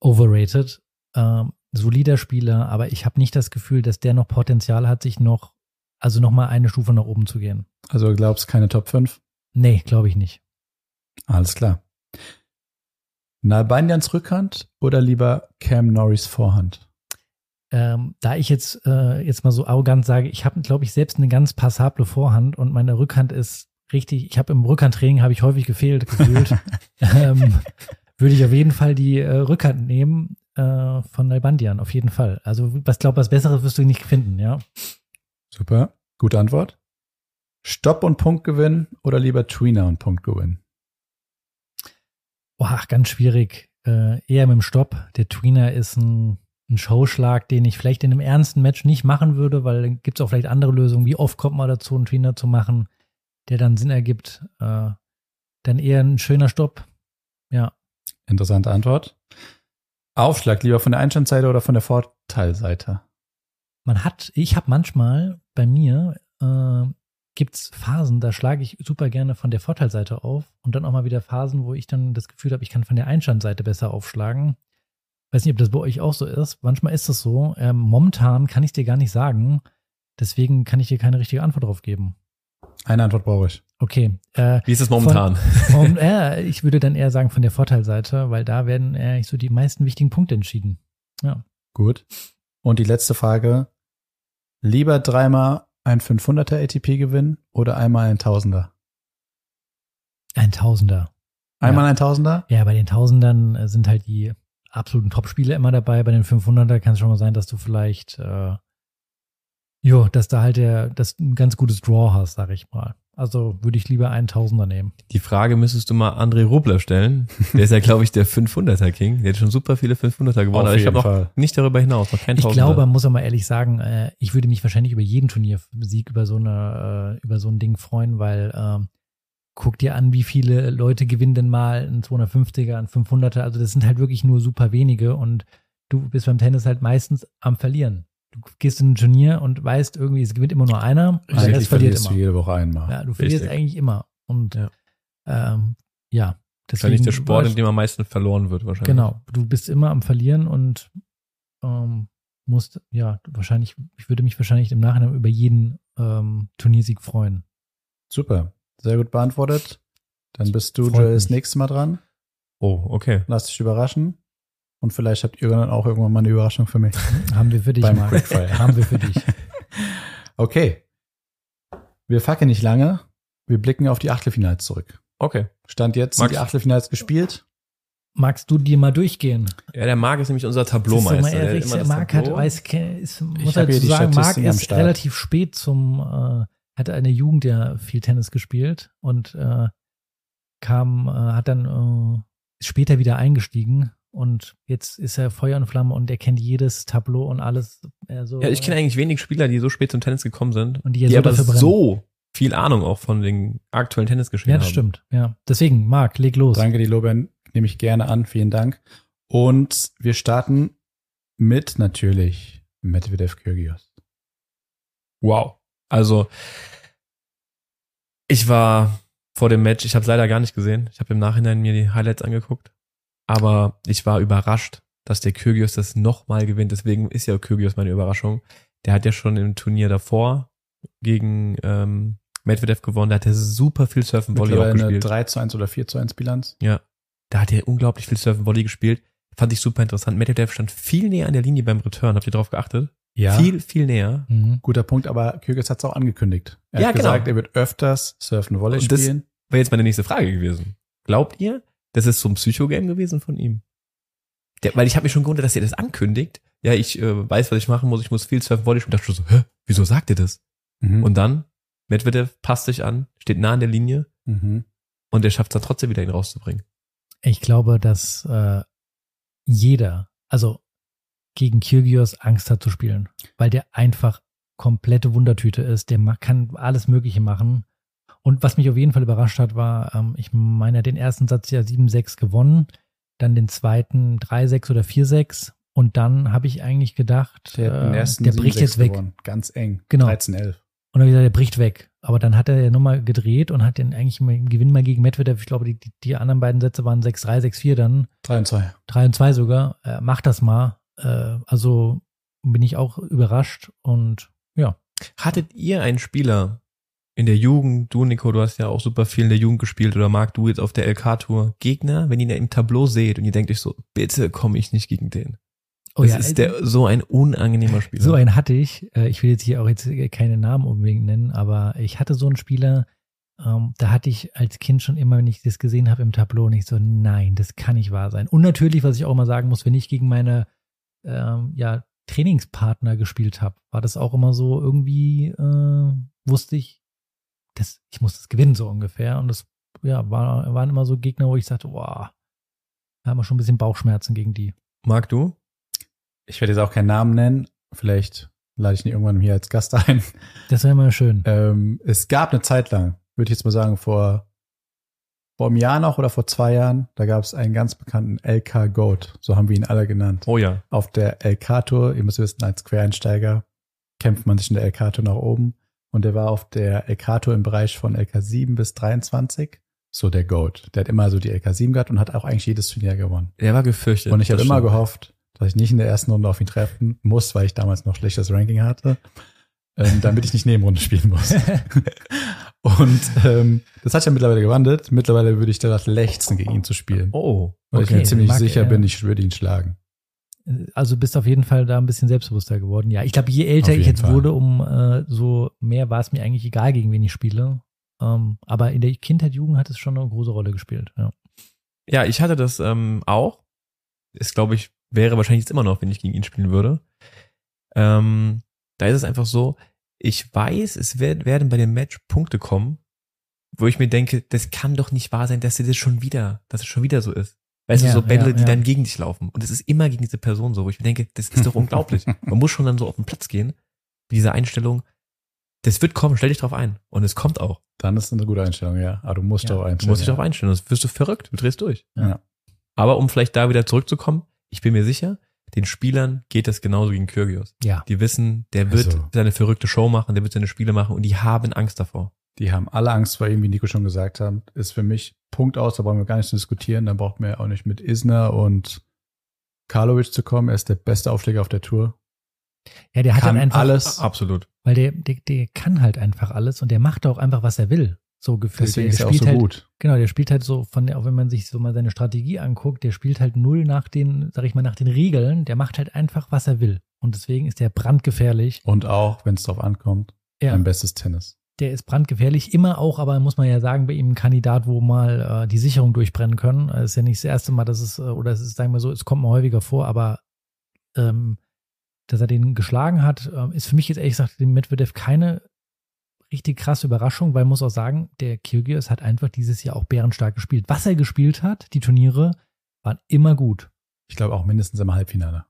Overrated. Ähm, solider Spieler, aber ich habe nicht das Gefühl, dass der noch Potenzial hat, sich noch, also noch mal eine Stufe nach oben zu gehen. Also glaubst keine Top 5? Nee, glaube ich nicht. Alles klar. Nalbandians Rückhand oder lieber Cam Norris Vorhand? Ähm, da ich jetzt, äh, jetzt mal so arrogant sage, ich habe, glaube ich, selbst eine ganz passable Vorhand und meine Rückhand ist richtig, ich habe im Rückhandtraining habe ich häufig gefehlt gefühlt. ähm, würde ich auf jeden Fall die äh, Rückhand nehmen äh, von Nalbandian, auf jeden Fall. Also was glaube was Besseres wirst du nicht finden, ja. Super, gute Antwort. Stopp und Punktgewinn oder lieber Tweener und Punktgewinn? Boah, ganz schwierig. Äh, eher mit dem Stopp. Der Tweener ist ein, ein Showschlag, den ich vielleicht in einem ernsten Match nicht machen würde, weil dann gibt es auch vielleicht andere Lösungen. Wie oft kommt man dazu, einen Tweener zu machen, der dann Sinn ergibt? Äh, dann eher ein schöner Stopp. Ja. Interessante Antwort. Aufschlag lieber von der Einstandseite oder von der Vorteilseite? Man hat, ich habe manchmal bei mir äh, gibt's Phasen, da schlage ich super gerne von der Vorteilseite auf und dann auch mal wieder Phasen, wo ich dann das Gefühl habe, ich kann von der Einstandseite besser aufschlagen. weiß nicht, ob das bei euch auch so ist. Manchmal ist das so. Ähm, momentan kann ich dir gar nicht sagen. Deswegen kann ich dir keine richtige Antwort drauf geben. Eine Antwort brauche ich. Okay. Äh, Wie ist es momentan? Von, äh, ich würde dann eher sagen von der Vorteilseite, weil da werden eher so die meisten wichtigen Punkte entschieden. Ja. Gut. Und die letzte Frage. Lieber dreimal ein 500er ATP gewinnen oder einmal ein Tausender? Ein Tausender. Einmal Ja. ein Tausender? Ja, bei den Tausendern äh, sind halt die absoluten Top-Spiele immer dabei. Bei den 500er kann es schon mal sein, dass du vielleicht, äh, jo, dass da halt der, dass du ein ganz gutes Draw hast, sag ich mal. Also würde ich lieber einen Tausender nehmen. Die Frage müsstest du mal André Rubler stellen. Der ist ja, glaube ich, der 500er King. Der hat schon super viele 500er gewonnen. Aber ich habe noch nicht darüber hinaus, noch kein Ich Tausender. glaube, man muss auch mal ehrlich sagen, äh, ich würde mich wahrscheinlich über jeden Turniersieg über so eine, äh, über so ein Ding freuen, weil ähm, guck dir an, wie viele Leute gewinnen denn mal ein 250er, ein 500er. Also das sind halt wirklich nur super wenige und du bist beim Tennis halt meistens am Verlieren. Du gehst in ein Turnier und weißt irgendwie, es gewinnt immer nur einer und der Eigentlich Rest verliert verlierst immer. du jede Woche einmal. Ja, du verlierst Richtig. eigentlich immer. Und Ja. ähm, ja, Wahrscheinlich der Sport, in dem am meisten verloren wird, wahrscheinlich. Genau, du bist immer am Verlieren und ähm, musst, ja, wahrscheinlich, ich würde mich wahrscheinlich im Nachhinein über jeden ähm, Turniersieg freuen. Super. Sehr gut beantwortet. Dann bist du, Joel, das nächste Mal dran. Oh, okay. Lass dich überraschen. Und vielleicht habt ihr dann auch irgendwann mal eine Überraschung für mich. Haben wir für dich Beim mal. Quickfire. Haben wir für dich. Okay. Wir fackeln nicht lange. Wir blicken auf die Achtelfinals zurück. Okay. Stand jetzt sind die Achtelfinals gespielt. Magst du dir mal durchgehen? Ja, der Marc ist nämlich unser Tableaumeister. Der ehrlich, der Marc hat, weiß, ist, muss halt so sagen, Marc ist relativ spät zum, äh, hatte eine Jugend ja viel Tennis gespielt und äh, kam, äh, hat dann äh, ist später wieder eingestiegen und jetzt ist er Feuer und Flamme und er kennt jedes Tableau und alles. Äh, so, Ja, ich kenne eigentlich wenig Spieler, die so spät zum Tennis gekommen sind. Und die ja die so aber so viel Ahnung auch von den aktuellen Tennisgeschehen Ja, das haben. stimmt. Ja, deswegen, Marc, leg los. Danke, die Lobern nehme ich gerne an. Vielen Dank. Und wir starten mit natürlich Medvedev Kyrgios. Wow. Also, ich war vor dem Match, ich habe leider gar nicht gesehen. Ich habe im Nachhinein mir die Highlights angeguckt. Aber ich war überrascht, dass der Kyrgios das nochmal gewinnt. Deswegen ist ja Kyrgios meine Überraschung. Der hat ja schon im Turnier davor gegen ähm, Medvedev gewonnen. Da hat er super viel Surfen Volley auch Mittlerweile eine gespielt. 3 zu 1 oder 4 zu 1 Bilanz. Ja. Da hat er unglaublich viel Surfen Volley gespielt. Fand ich super interessant. Medvedev stand viel näher an der Linie beim Return. Habt ihr drauf geachtet? Ja. Viel, viel näher. Mhm. Guter Punkt, aber Kyrgios hat es auch angekündigt. Er Ja, hat genau. gesagt, er wird öfters Surfen Volley Und das- spielen. Wäre jetzt meine nächste Frage gewesen. Glaubt ihr, das ist so ein Psychogame gewesen von ihm? Der, weil ich habe mich schon gewundert, dass er das ankündigt. Ja, ich äh, weiß, was ich machen muss. Ich muss viel surfen spielen. Ich dachte schon so, hä, wieso sagt ihr das? Mhm. Und dann, Medvedev passt sich an, steht nah an der Linie mhm. und er schafft es dann trotzdem wieder, ihn rauszubringen. Ich glaube, dass äh, jeder, also gegen Kyrgios Angst hat zu spielen, weil der einfach komplette Wundertüte ist. Der kann alles Mögliche machen. Und was mich auf jeden Fall überrascht hat, war, ähm, ich meine, den ersten Satz ja 7-6 gewonnen, dann den zweiten 3-6 oder 4-6 und dann habe ich eigentlich gedacht, Der äh, ersten der bricht 7-6 jetzt weg. gewonnen. Ganz eng. Genau. 13, 11. Und dann habe ich gesagt, der bricht weg. Aber dann hat er ja nochmal gedreht und hat den eigentlich im Gewinn mal gegen Medvedev, ich glaube, die, die, die anderen beiden Sätze waren 6-3, 6-4 dann. 3 und 2. 3 und 2 sogar. Äh, mach das mal. Äh, also bin ich auch überrascht und ja. Hattet ihr einen Spieler in der Jugend, du Nico, du hast ja auch super viel in der Jugend gespielt oder Marc, du jetzt auf der LK-Tour, Gegner, wenn ihr ihn im Tableau seht und ihr denkt euch so, bitte komme ich nicht gegen den. Oh das ja, ist der so ein unangenehmer Spieler. so einen hatte ich. Äh, ich will jetzt hier auch jetzt keine Namen unbedingt nennen, aber ich hatte so einen Spieler, ähm, da hatte ich als Kind schon immer, wenn ich das gesehen habe im Tableau, nicht so, nein, das kann nicht wahr sein. Und natürlich, was ich auch immer sagen muss, wenn ich gegen meine ähm, ja, Trainingspartner gespielt habe, war das auch immer so, irgendwie äh, wusste ich, das, ich muss das gewinnen, so ungefähr. Und das ja, war, waren immer so Gegner, wo ich sagte, wow, da haben wir schon ein bisschen Bauchschmerzen gegen die. Marc, du? Ich werde jetzt auch keinen Namen nennen. Vielleicht lade ich ihn irgendwann hier als Gast ein. Das wäre immer schön. Ähm, es gab eine Zeit lang, würde ich jetzt mal sagen, vor, vor einem Jahr noch oder vor zwei Jahren, da gab es einen ganz bekannten LK Goat, so haben wir ihn alle genannt. Oh ja. Auf der LK-Tour, ihr müsst wissen, als Quereinsteiger kämpft man sich in der LK-Tour nach oben. Und der war auf der LK-Tour im Bereich von LK 7 bis 23. So der Goat. Der hat immer so die LK 7 gehabt und hat auch eigentlich jedes Turnier gewonnen. Der war gefürchtet. Und ich habe immer gehofft, dass ich nicht in der ersten Runde auf ihn treffen muss, weil ich damals noch schlechtes Ranking hatte, ähm, damit ich nicht Nebenrunde spielen muss. Und ähm, das hat ja mittlerweile gewandelt. Mittlerweile würde ich das lechzen, gegen ihn zu spielen. Oh. Weil ich okay, mir ziemlich mag sicher er. bin, ich würde ihn schlagen. Also bist auf jeden Fall da ein bisschen selbstbewusster geworden. Ja, ich glaube, je älter ich jetzt Fall. wurde, um äh, so mehr war es mir eigentlich egal, gegen wen ich spiele. Ähm, aber in der Kindheit, Jugend hat es schon eine große Rolle gespielt. Ja. Ja, ich hatte das ähm, auch. Es glaube ich, wäre wahrscheinlich jetzt immer noch, wenn ich gegen ihn spielen würde. Ähm, da ist es einfach so, ich weiß, es werd, werden bei dem Match Punkte kommen, wo ich mir denke, das kann doch nicht wahr sein, dass das schon wieder, dass es schon wieder so ist. Weißt Ja, du, so Bälle, ja, die dann gegen dich laufen. Und es ist immer gegen diese Person so, wo ich mir denke, das ist doch unglaublich. Man muss schon dann so auf den Platz gehen, mit dieser Einstellung. Das wird kommen, stell dich drauf ein. Und es kommt auch. Dann ist es eine gute Einstellung, ja. Aber du musst Ja, darauf Du einstellen. musst dich ja. darauf einstellen, sonst wirst du verrückt, du drehst durch. Ja. Aber um vielleicht da wieder zurückzukommen, ich bin mir sicher, den Spielern geht das genauso gegen Kyrgios. ja. Die wissen, der wird Also. seine verrückte Show machen, der wird seine Spiele machen und die haben Angst davor. Die haben alle Angst vor ihm, wie Nico schon gesagt hat. Ist für mich Punkt aus, da brauchen wir gar nicht zu diskutieren. Da braucht man ja auch nicht mit Isner und Karlovic zu kommen. Er ist der beste Aufschläger auf der Tour. Ja, der hat Kann dann einfach, alles. Absolut. weil der, der, der kann halt einfach alles und der macht auch einfach, was er will. So gefühlt. Deswegen der, ist er auch so halt, gut. Genau, der spielt halt so von der, auch wenn man sich so mal seine Strategie anguckt, der spielt halt null nach den, sag ich mal, nach den Regeln. Der macht halt einfach, was er will. Und deswegen ist der brandgefährlich. Und auch, wenn es drauf ankommt, Ja. sein bestes Tennis. Der ist brandgefährlich, immer auch, aber muss man ja sagen, bei ihm ein Kandidat, wo mal äh, die Sicherung durchbrennen können. Es ist ja nicht das erste Mal, dass es, äh, oder es ist, sagen wir so, es kommt mal häufiger vor, aber ähm, dass er den geschlagen hat, ähm, ist für mich jetzt ehrlich gesagt dem Medvedev keine richtig krasse Überraschung, weil man muss auch sagen, der Kyrgios hat einfach dieses Jahr auch bärenstark gespielt. Was er gespielt hat, die Turniere, waren immer gut. Ich glaube auch mindestens im Halbfinale.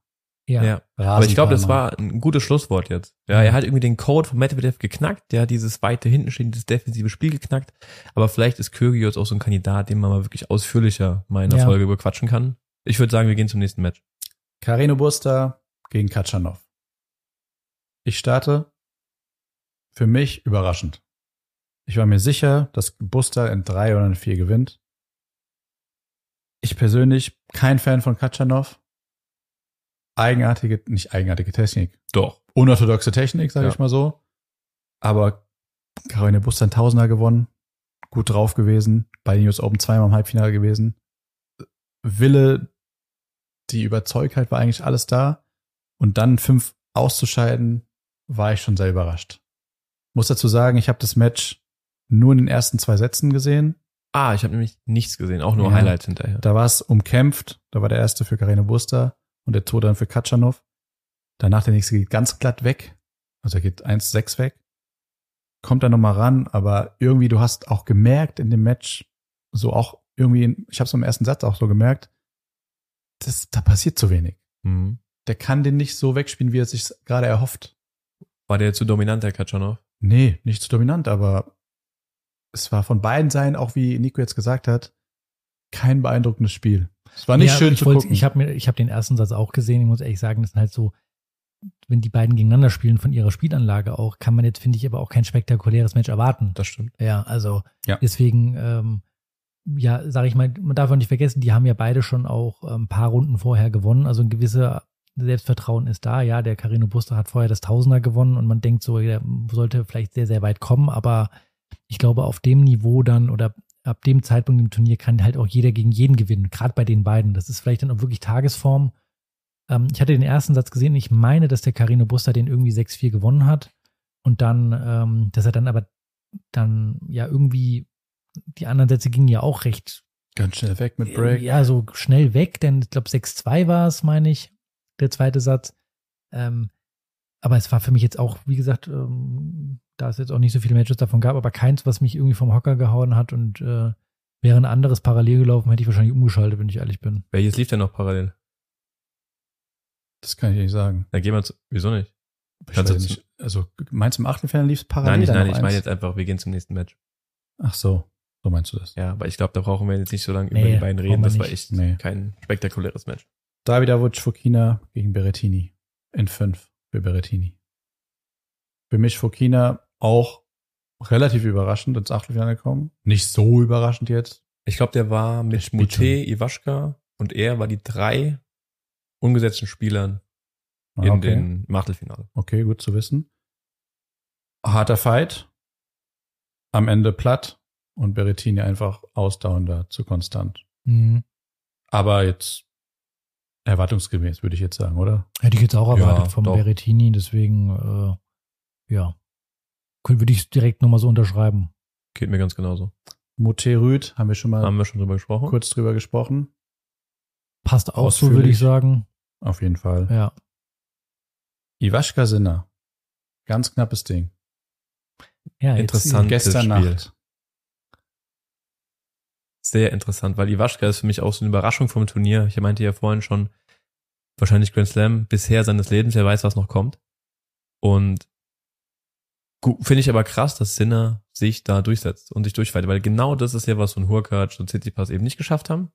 Ja. Ja. Aber ich glaube, das war ein gutes Schlusswort jetzt. Ja, er hat irgendwie den Code von Medvedev geknackt, der hat dieses weite hintenstehen, dieses defensive Spiel geknackt. Aber vielleicht ist Kyrgios auch so ein Kandidat, den man mal wirklich ausführlicher mal in der Ja. Folge bequatschen kann. Ich würde sagen, wir gehen zum nächsten Match. Carino Busta gegen Katschanov. Ich starte für mich überraschend. Ich war mir sicher, dass Busta in drei oder in vier gewinnt. Ich persönlich kein Fan von Katschanov. Eigenartige, nicht eigenartige Technik, Doch. unorthodoxe Technik, sage Ja. ich mal so. Aber Caroline Buster ein Tausender gewonnen, gut drauf gewesen, bei den US Open zweimal im Halbfinale gewesen. Wille, die Überzeugtheit war eigentlich alles da. Und dann fünf auszuscheiden, war ich schon sehr überrascht. Muss dazu sagen, ich habe das Match nur in den ersten zwei Sätzen gesehen. Ah, ich habe nämlich nichts gesehen, auch nur Ja. Highlights hinterher. Da war es umkämpft. Da war der erste für Karine Buster und der Tor dann für Katschanov. Danach der nächste geht ganz glatt weg. Also er geht 1-6 weg. Kommt dann nochmal ran, aber irgendwie, du hast auch gemerkt in dem Match, so auch irgendwie, ich habe es im ersten Satz auch so gemerkt, das, da passiert zu wenig. Mhm. Der kann den nicht so wegspielen, wie er sich gerade erhofft. War der zu dominant, der Katschanov? Nee, nicht so dominant, aber es war von beiden Seiten, auch wie Nico jetzt gesagt hat, kein beeindruckendes Spiel. Es war nicht Ja, schön ich zu gucken. Ich habe mir, ich habe den ersten Satz auch gesehen. Ich muss ehrlich sagen, das sind halt so, wenn die beiden gegeneinander spielen von ihrer Spielanlage auch, kann man jetzt finde ich aber auch kein spektakuläres Match erwarten. Das stimmt. Ja, also Ja. deswegen, ähm, ja, sage ich mal, man darf auch nicht vergessen, die haben ja beide schon auch ein ähm, paar Runden vorher gewonnen. Also ein gewisser Selbstvertrauen ist da. Ja, der Carino Buster hat vorher das Tausender gewonnen und man denkt so, der sollte vielleicht sehr, sehr weit kommen, aber ich glaube, auf dem Niveau dann oder ab dem Zeitpunkt im Turnier kann halt auch jeder gegen jeden gewinnen, gerade bei den beiden. Das ist vielleicht dann auch wirklich Tagesform. Ähm, ich hatte den ersten Satz gesehen, ich meine, dass der Carino Buster den irgendwie 6-4 gewonnen hat und dann, ähm, dass er dann aber dann ja irgendwie, die anderen Sätze gingen ja auch recht Ganz schnell weg mit Break. ja, so schnell weg, denn ich glaube 6-2 war es, meine ich, der zweite Satz. Ähm, aber es war für mich jetzt auch, wie gesagt, ähm, da es jetzt auch nicht so viele Matches davon gab, aber keins, was mich irgendwie vom Hocker gehauen hat und äh, wäre ein anderes parallel gelaufen, hätte ich wahrscheinlich umgeschaltet, wenn ich ehrlich bin. Welches lief denn noch parallel? Das kann ich nicht sagen. Da gehen wir zu, wieso nicht? Ich Kannst weiß du nicht. Also meinst du im Achtelfinale lief es parallel? nein, nicht, nein, ich meine jetzt einfach, wir gehen zum nächsten Match. Ach so, so meinst du das. Ja, aber ich glaube, da brauchen wir jetzt nicht so lange Nee, über die beiden reden. Das war echt Nee. kein spektakuläres Match. Davidovic Fokina gegen Berrettini. In fünf für Berrettini. Für mich Fokina auch relativ überraschend ins Achtelfinale gekommen. Nicht so überraschend jetzt. Ich glaube, der war mit Mute, Iwaschka und er war die drei ungesetzten Spielern in Ah, okay. den Achtelfinale. Okay, gut zu wissen. Harter Fight. Am Ende platt und Berrettini einfach ausdauernder zu konstant. Mhm. Aber jetzt erwartungsgemäß, würde ich jetzt sagen, oder? Hätte ich jetzt auch Ja, erwartet vom doch. Berrettini, deswegen, äh, ja. Würde ich direkt nochmal so unterschreiben. Geht mir ganz genauso. Moté Rüd, haben wir schon mal Haben wir schon drüber gesprochen. kurz drüber gesprochen. Passt auch so, würde ich sagen. Auf jeden Fall. Ja. Iwaschka Sinner. Ganz knappes Ding. ja Interessant. Gestern Spiel. Nacht. Sehr interessant, weil Iwaschka ist für mich auch so eine Überraschung vom Turnier. Ich meinte ja vorhin schon, wahrscheinlich Grand Slam bisher seines Lebens, wer weiß, was noch kommt. Und finde ich aber krass, dass Sinner sich da durchsetzt und sich durchfeitet, weil genau das ist ja, was so ein Hurkacz und Tsitsipas eben nicht geschafft haben.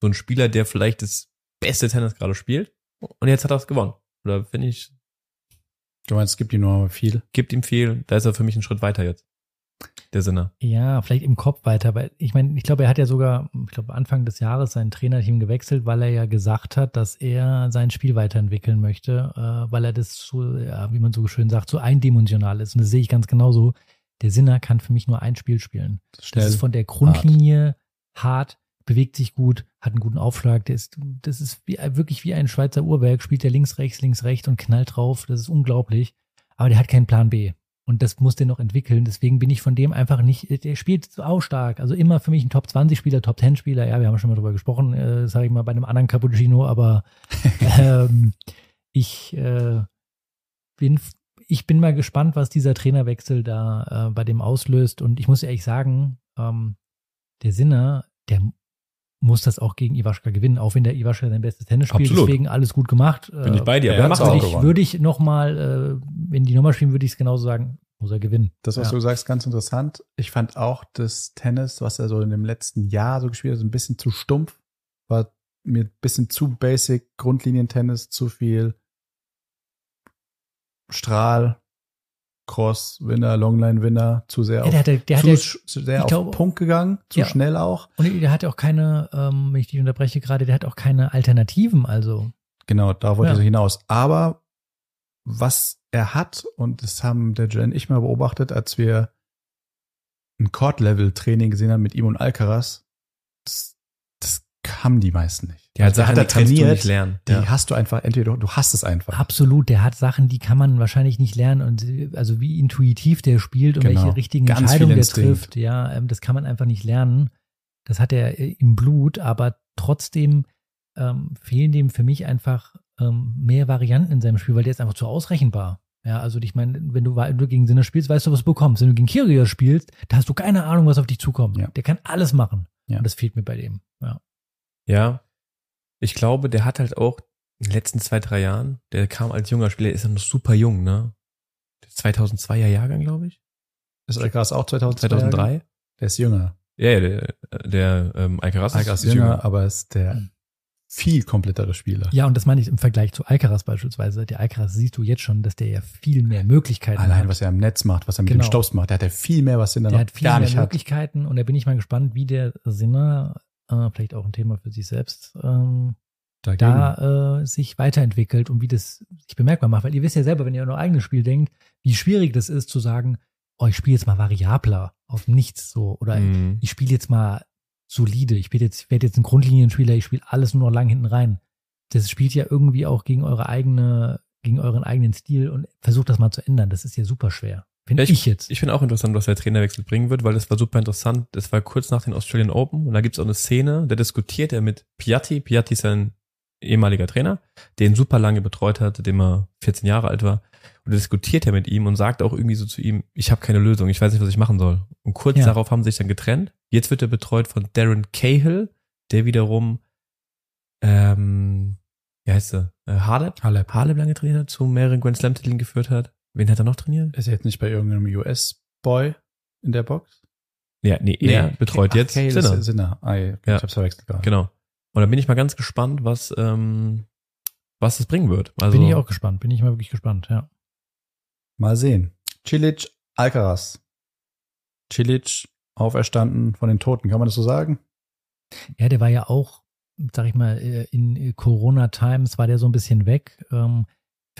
So ein Spieler, der vielleicht das beste Tennis gerade spielt und jetzt hat er es gewonnen. Oder finde ich, Du meinst, es gibt ihm noch mal viel. gibt ihm viel, da ist er für mich einen Schritt weiter jetzt. Der Sinner. Ja, vielleicht im Kopf weiter, weil ich meine, ich glaube, er hat ja sogar, ich glaube, Anfang des Jahres sein Trainerteam gewechselt, weil er ja gesagt hat, dass er sein Spiel weiterentwickeln möchte, äh, weil er das so, ja, wie man so schön sagt, so eindimensional ist. Und das sehe ich ganz genauso. Der Sinner kann für mich nur ein Spiel spielen. Schnell. Das ist von der Grundlinie hart. bewegt sich gut, hat einen guten Aufschlag. Der ist, das ist wie, wirklich wie ein Schweizer Uhrwerk, spielt der links, rechts, links, rechts und knallt drauf. Das ist unglaublich. Aber der hat keinen Plan B. Und das muss der noch entwickeln. Deswegen bin ich von dem einfach nicht, der spielt so auch stark. Also immer für mich ein Top 20 Spieler, Top 10 Spieler. Ja, wir haben schon mal drüber gesprochen, äh, sage ich mal, bei einem anderen Cappuccino, aber ähm, ich äh, bin, ich bin mal gespannt, was dieser Trainerwechsel da äh, bei dem auslöst. Und ich muss ehrlich sagen, ähm, der Sinner, der muss das auch gegen Iwaschka gewinnen, auch wenn der Iwaschka sein bestes Tennis spielt. Absolut. Deswegen alles gut gemacht. Bin ich Äh, bei dir. er hat's macht auch auch würde ich, würde ich noch mal, äh, wenn die nochmal spielen, würde ich es genauso sagen, muss er gewinnen. Das, was Ja. du sagst, ganz interessant. Ich fand auch das Tennis, was er so in dem letzten Jahr so gespielt hat, so ein bisschen zu stumpf. War mir ein bisschen zu basic, Grundlinientennis, zu viel Strahl, Cross, Winner, Longline, Winner, zu sehr Ja, auf, der hatte, der zu, zu sehr ich auf glaube- Punkt gegangen, zu Ja. schnell auch. und der hat auch keine, ähm, wenn ich dich unterbreche gerade, der hat auch keine Alternativen, also. Genau, da wollte Ja. er hinaus. Aber was er hat, und das haben der Jen und ich mal beobachtet, als wir ein Court-Level-Training gesehen haben mit ihm und Alcaraz, das, das haben die meisten nicht. Der hat Also Sachen, er die kannst du trainiert, nicht lernen. Die Ja. hast du einfach, entweder du, du hast es einfach. Absolut, der hat Sachen, die kann man wahrscheinlich nicht lernen und also wie intuitiv der spielt und Genau. welche richtigen Ganz Entscheidungen der trifft, ja, ähm, das kann man einfach nicht lernen. Das hat er äh, im Blut, aber trotzdem ähm, fehlen dem für mich einfach ähm, mehr Varianten in seinem Spiel, weil der ist einfach zu ausrechenbar. Ja, also ich meine, wenn du, wenn du gegen Sinner spielst, weißt du, was du bekommst. Wenn du gegen Kyrgios spielst, da hast du keine Ahnung, was auf dich zukommt. Ja. Der kann alles machen. Ja. Und das fehlt mir bei dem. Ja. Ja. Ich glaube, der hat halt auch in den letzten zwei, drei Jahren, der kam als junger Spieler, ist ja noch super jung, ne? Der 2002er Jahrgang, glaube ich. Ist Alcaraz auch 2002? 2003. Der ist jünger. Ja, ja, der, der ähm, Alcaraz, Alcaraz ist ist jünger, aber ist der viel komplettere Spieler. Ja, und das meine ich im Vergleich zu Alcaraz beispielsweise. Der Alcaraz siehst du jetzt schon, dass der ja viel mehr Möglichkeiten Allein, hat. was er am Netz macht, was er mit Genau. dem Stops macht, der hat ja viel mehr, was Sinner der noch hat viel gar mehr nicht hat. Möglichkeiten und da bin ich mal gespannt, wie der Sinner, äh, vielleicht auch ein Thema für sich selbst, ähm, Dagegen. da äh, sich weiterentwickelt und wie das sich bemerkbar macht. Weil ihr wisst ja selber, wenn ihr an euer eigenes Spiel denkt, wie schwierig das ist zu sagen, oh, ich spiele jetzt mal variabler auf nichts so oder Mhm. ich spiele jetzt mal solide, ich spiele jetzt, werde jetzt ein Grundlinienspieler, ich spiele alles nur noch lang hinten rein. Das spielt ja irgendwie auch gegen eure eigene, gegen euren eigenen Stil und versucht das mal zu ändern. Das ist ja super schwer. Finde Ja, ich, jetzt. Ich finde auch interessant, was der Trainerwechsel bringen wird, weil das war super interessant. Das war kurz nach den Australian Open und da gibt's auch eine Szene, da diskutiert er mit Piatti. Piatti ist ein ehemaliger Trainer, den super lange betreut hat, dem er 14 Jahre alt war. Und da diskutiert er mit ihm und sagt auch irgendwie so zu ihm, ich habe keine Lösung, ich weiß nicht, was ich machen soll. Und kurz Ja. darauf haben sie sich dann getrennt. Jetzt wird er betreut von Darren Cahill, der wiederum, ähm, wie heißt er? Äh, Halep? Halep. Halep lange trainiert hat, zu mehreren Grand Slam Titeln geführt hat. Wen hat er noch trainiert? Ist er jetzt nicht bei irgendeinem US-Boy in der Box? Ja, nee, er betreut Ach, jetzt Cale Sinner. ist Sinner. Ah, ja. Ja. Ich hab's verwechselt gerade. Genau. Und da bin ich mal ganz gespannt, was, ähm, was das bringen wird. Also, bin ich auch gespannt. Bin ich mal wirklich gespannt, ja. Mal sehen. Cilic, Alcaraz. Cilic auferstanden von den Toten, kann man das so sagen? Ja, der war ja auch sag ich mal, äh, in Corona-Times war der so ein bisschen weg. Ähm,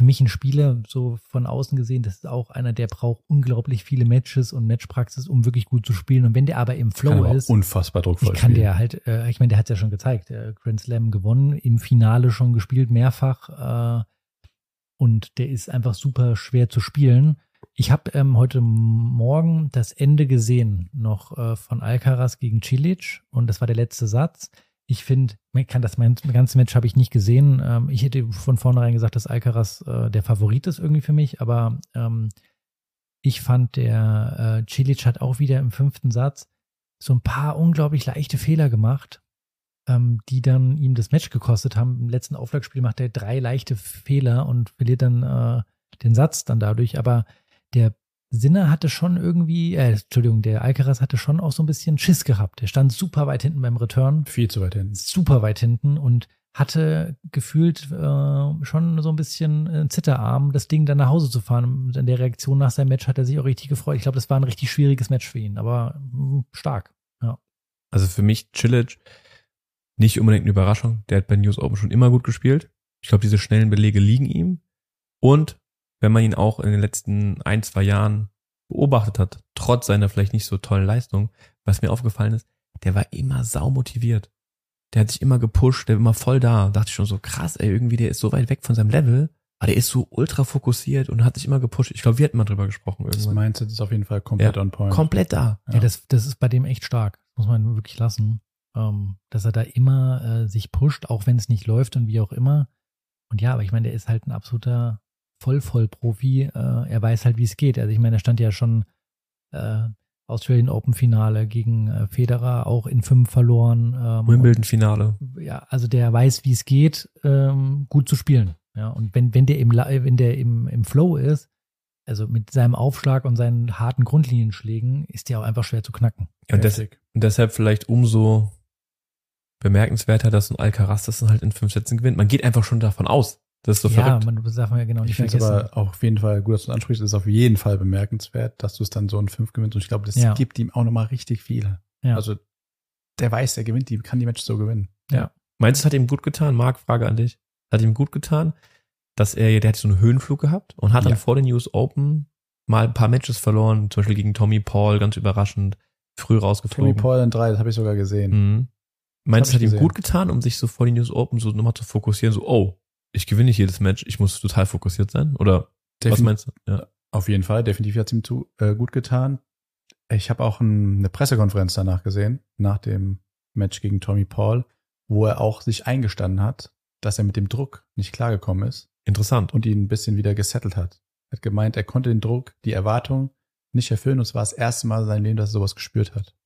für mich ein Spieler, so von außen gesehen, das ist auch einer, der braucht unglaublich viele Matches und Matchpraxis, um wirklich gut zu spielen. Und wenn der aber im Flow aber ist, unfassbar druckvoll ich kann spielen. der halt, äh, ich meine, der hat ja schon gezeigt, äh, Grand Slam gewonnen, im Finale schon gespielt, mehrfach. Äh, und der ist einfach super schwer zu spielen. Ich habe ähm, heute Morgen das Ende gesehen, noch äh, von Alcaraz gegen Cilic und das war der letzte Satz. Ich finde, kann das mein, ganze Match habe ich nicht gesehen. Ähm, ich hätte von vornherein gesagt, dass Alcaraz äh, der Favorit ist irgendwie für mich, aber ähm, ich fand, der äh, Cilic hat auch wieder im fünften Satz so ein paar unglaublich leichte Fehler gemacht, ähm, die dann ihm das Match gekostet haben. Im letzten Auflagspiel macht er drei leichte Fehler und verliert dann äh, den Satz dann dadurch. Aber der Sinner hatte schon irgendwie, äh, Entschuldigung, der Alcaraz hatte schon auch so ein bisschen Schiss gehabt. Er stand super weit hinten beim Return, Viel zu weit hin. super weit hinten und hatte gefühlt äh, schon so ein bisschen äh, Zitterarm, das Ding dann nach Hause zu fahren. Und in der Reaktion nach seinem Match hat er sich auch richtig gefreut. Ich glaube, das war ein richtig schwieriges Match für ihn, aber mh, stark. Also für mich Cilic nicht unbedingt eine Überraschung. Der hat bei News Open schon immer gut gespielt. Ich glaube, diese schnellen Belege liegen ihm. Und wenn man ihn auch in den letzten ein, zwei Jahren beobachtet hat, trotz seiner vielleicht nicht so tollen Leistung, was mir aufgefallen ist, der war immer saumotiviert. Der hat sich immer gepusht, der war immer voll da. Da dachte ich schon so, krass, ey, irgendwie der ist so weit weg von seinem Level, aber der ist so ultra fokussiert und hat sich immer gepusht. Ich glaube, wir hatten mal drüber gesprochen Das irgendwann. Mindset ist auf jeden Fall komplett Ja, on point. Komplett da. Ja, das, das ist bei dem echt stark. Das muss man wirklich lassen. Ähm, dass er da immer äh, sich pusht, auch wenn es nicht läuft und wie auch immer. Und ja, aber ich meine, der ist halt ein absoluter Voll-Voll-Profi. Äh, er weiß halt, wie es geht. Also ich meine, er stand ja schon äh, Australian Open Finale gegen äh, Federer, auch in fünf verloren. Ähm, Wimbledon-Finale. und, ja, also der weiß, wie es geht, ähm, gut zu spielen. Ja, und wenn, wenn der im, La- wenn der im, im Flow ist, also mit seinem Aufschlag und seinen harten Grundlinienschlägen, ist der auch einfach schwer zu knacken. Ja, und, des, und deshalb vielleicht umso bemerkenswerter, dass ein Alcaraz das dann halt in fünf Sätzen gewinnt. Man geht einfach schon davon aus. Das ist so ja, verrückt. man das darf man ja genau Ich nicht finde es vergessen. aber auch auf jeden Fall gut, dass du es ansprichst. Es ist auf jeden Fall bemerkenswert, dass du es dann so in fünf gewinnst. Und ich glaube, das Ja. gibt ihm auch nochmal richtig viel. Ja. Also der weiß, der gewinnt die, kann die Match so gewinnen. Meinst du, es hat ihm gut getan? Marc, Frage an dich. Hat ihm gut getan, dass er, der hat so einen Höhenflug gehabt und hat dann Ja. vor den US Open mal ein paar Matches verloren, zum Beispiel gegen Tommy Paul, ganz überraschend, früh Tommy rausgeflogen. Paul in drei, das habe ich sogar gesehen. Mhm. Meinst du, es hat ich ihm gesehen. gut getan, um sich so vor den US Open so nochmal zu fokussieren, so, oh, ich gewinne nicht jedes Match, ich muss total fokussiert sein? Oder was Defin- meinst du? Ja. Auf jeden Fall, definitiv hat es ihm zu, äh, gut getan. Ich habe auch ein, eine Pressekonferenz danach gesehen, nach dem Match gegen Tommy Paul, wo er auch sich eingestanden hat, dass er mit dem Druck nicht klargekommen ist Interessant. und ihn ein bisschen wieder gesettelt hat. Er hat gemeint, er konnte den Druck, die Erwartung nicht erfüllen und es war das erste Mal in seinem Leben, dass er sowas gespürt hat.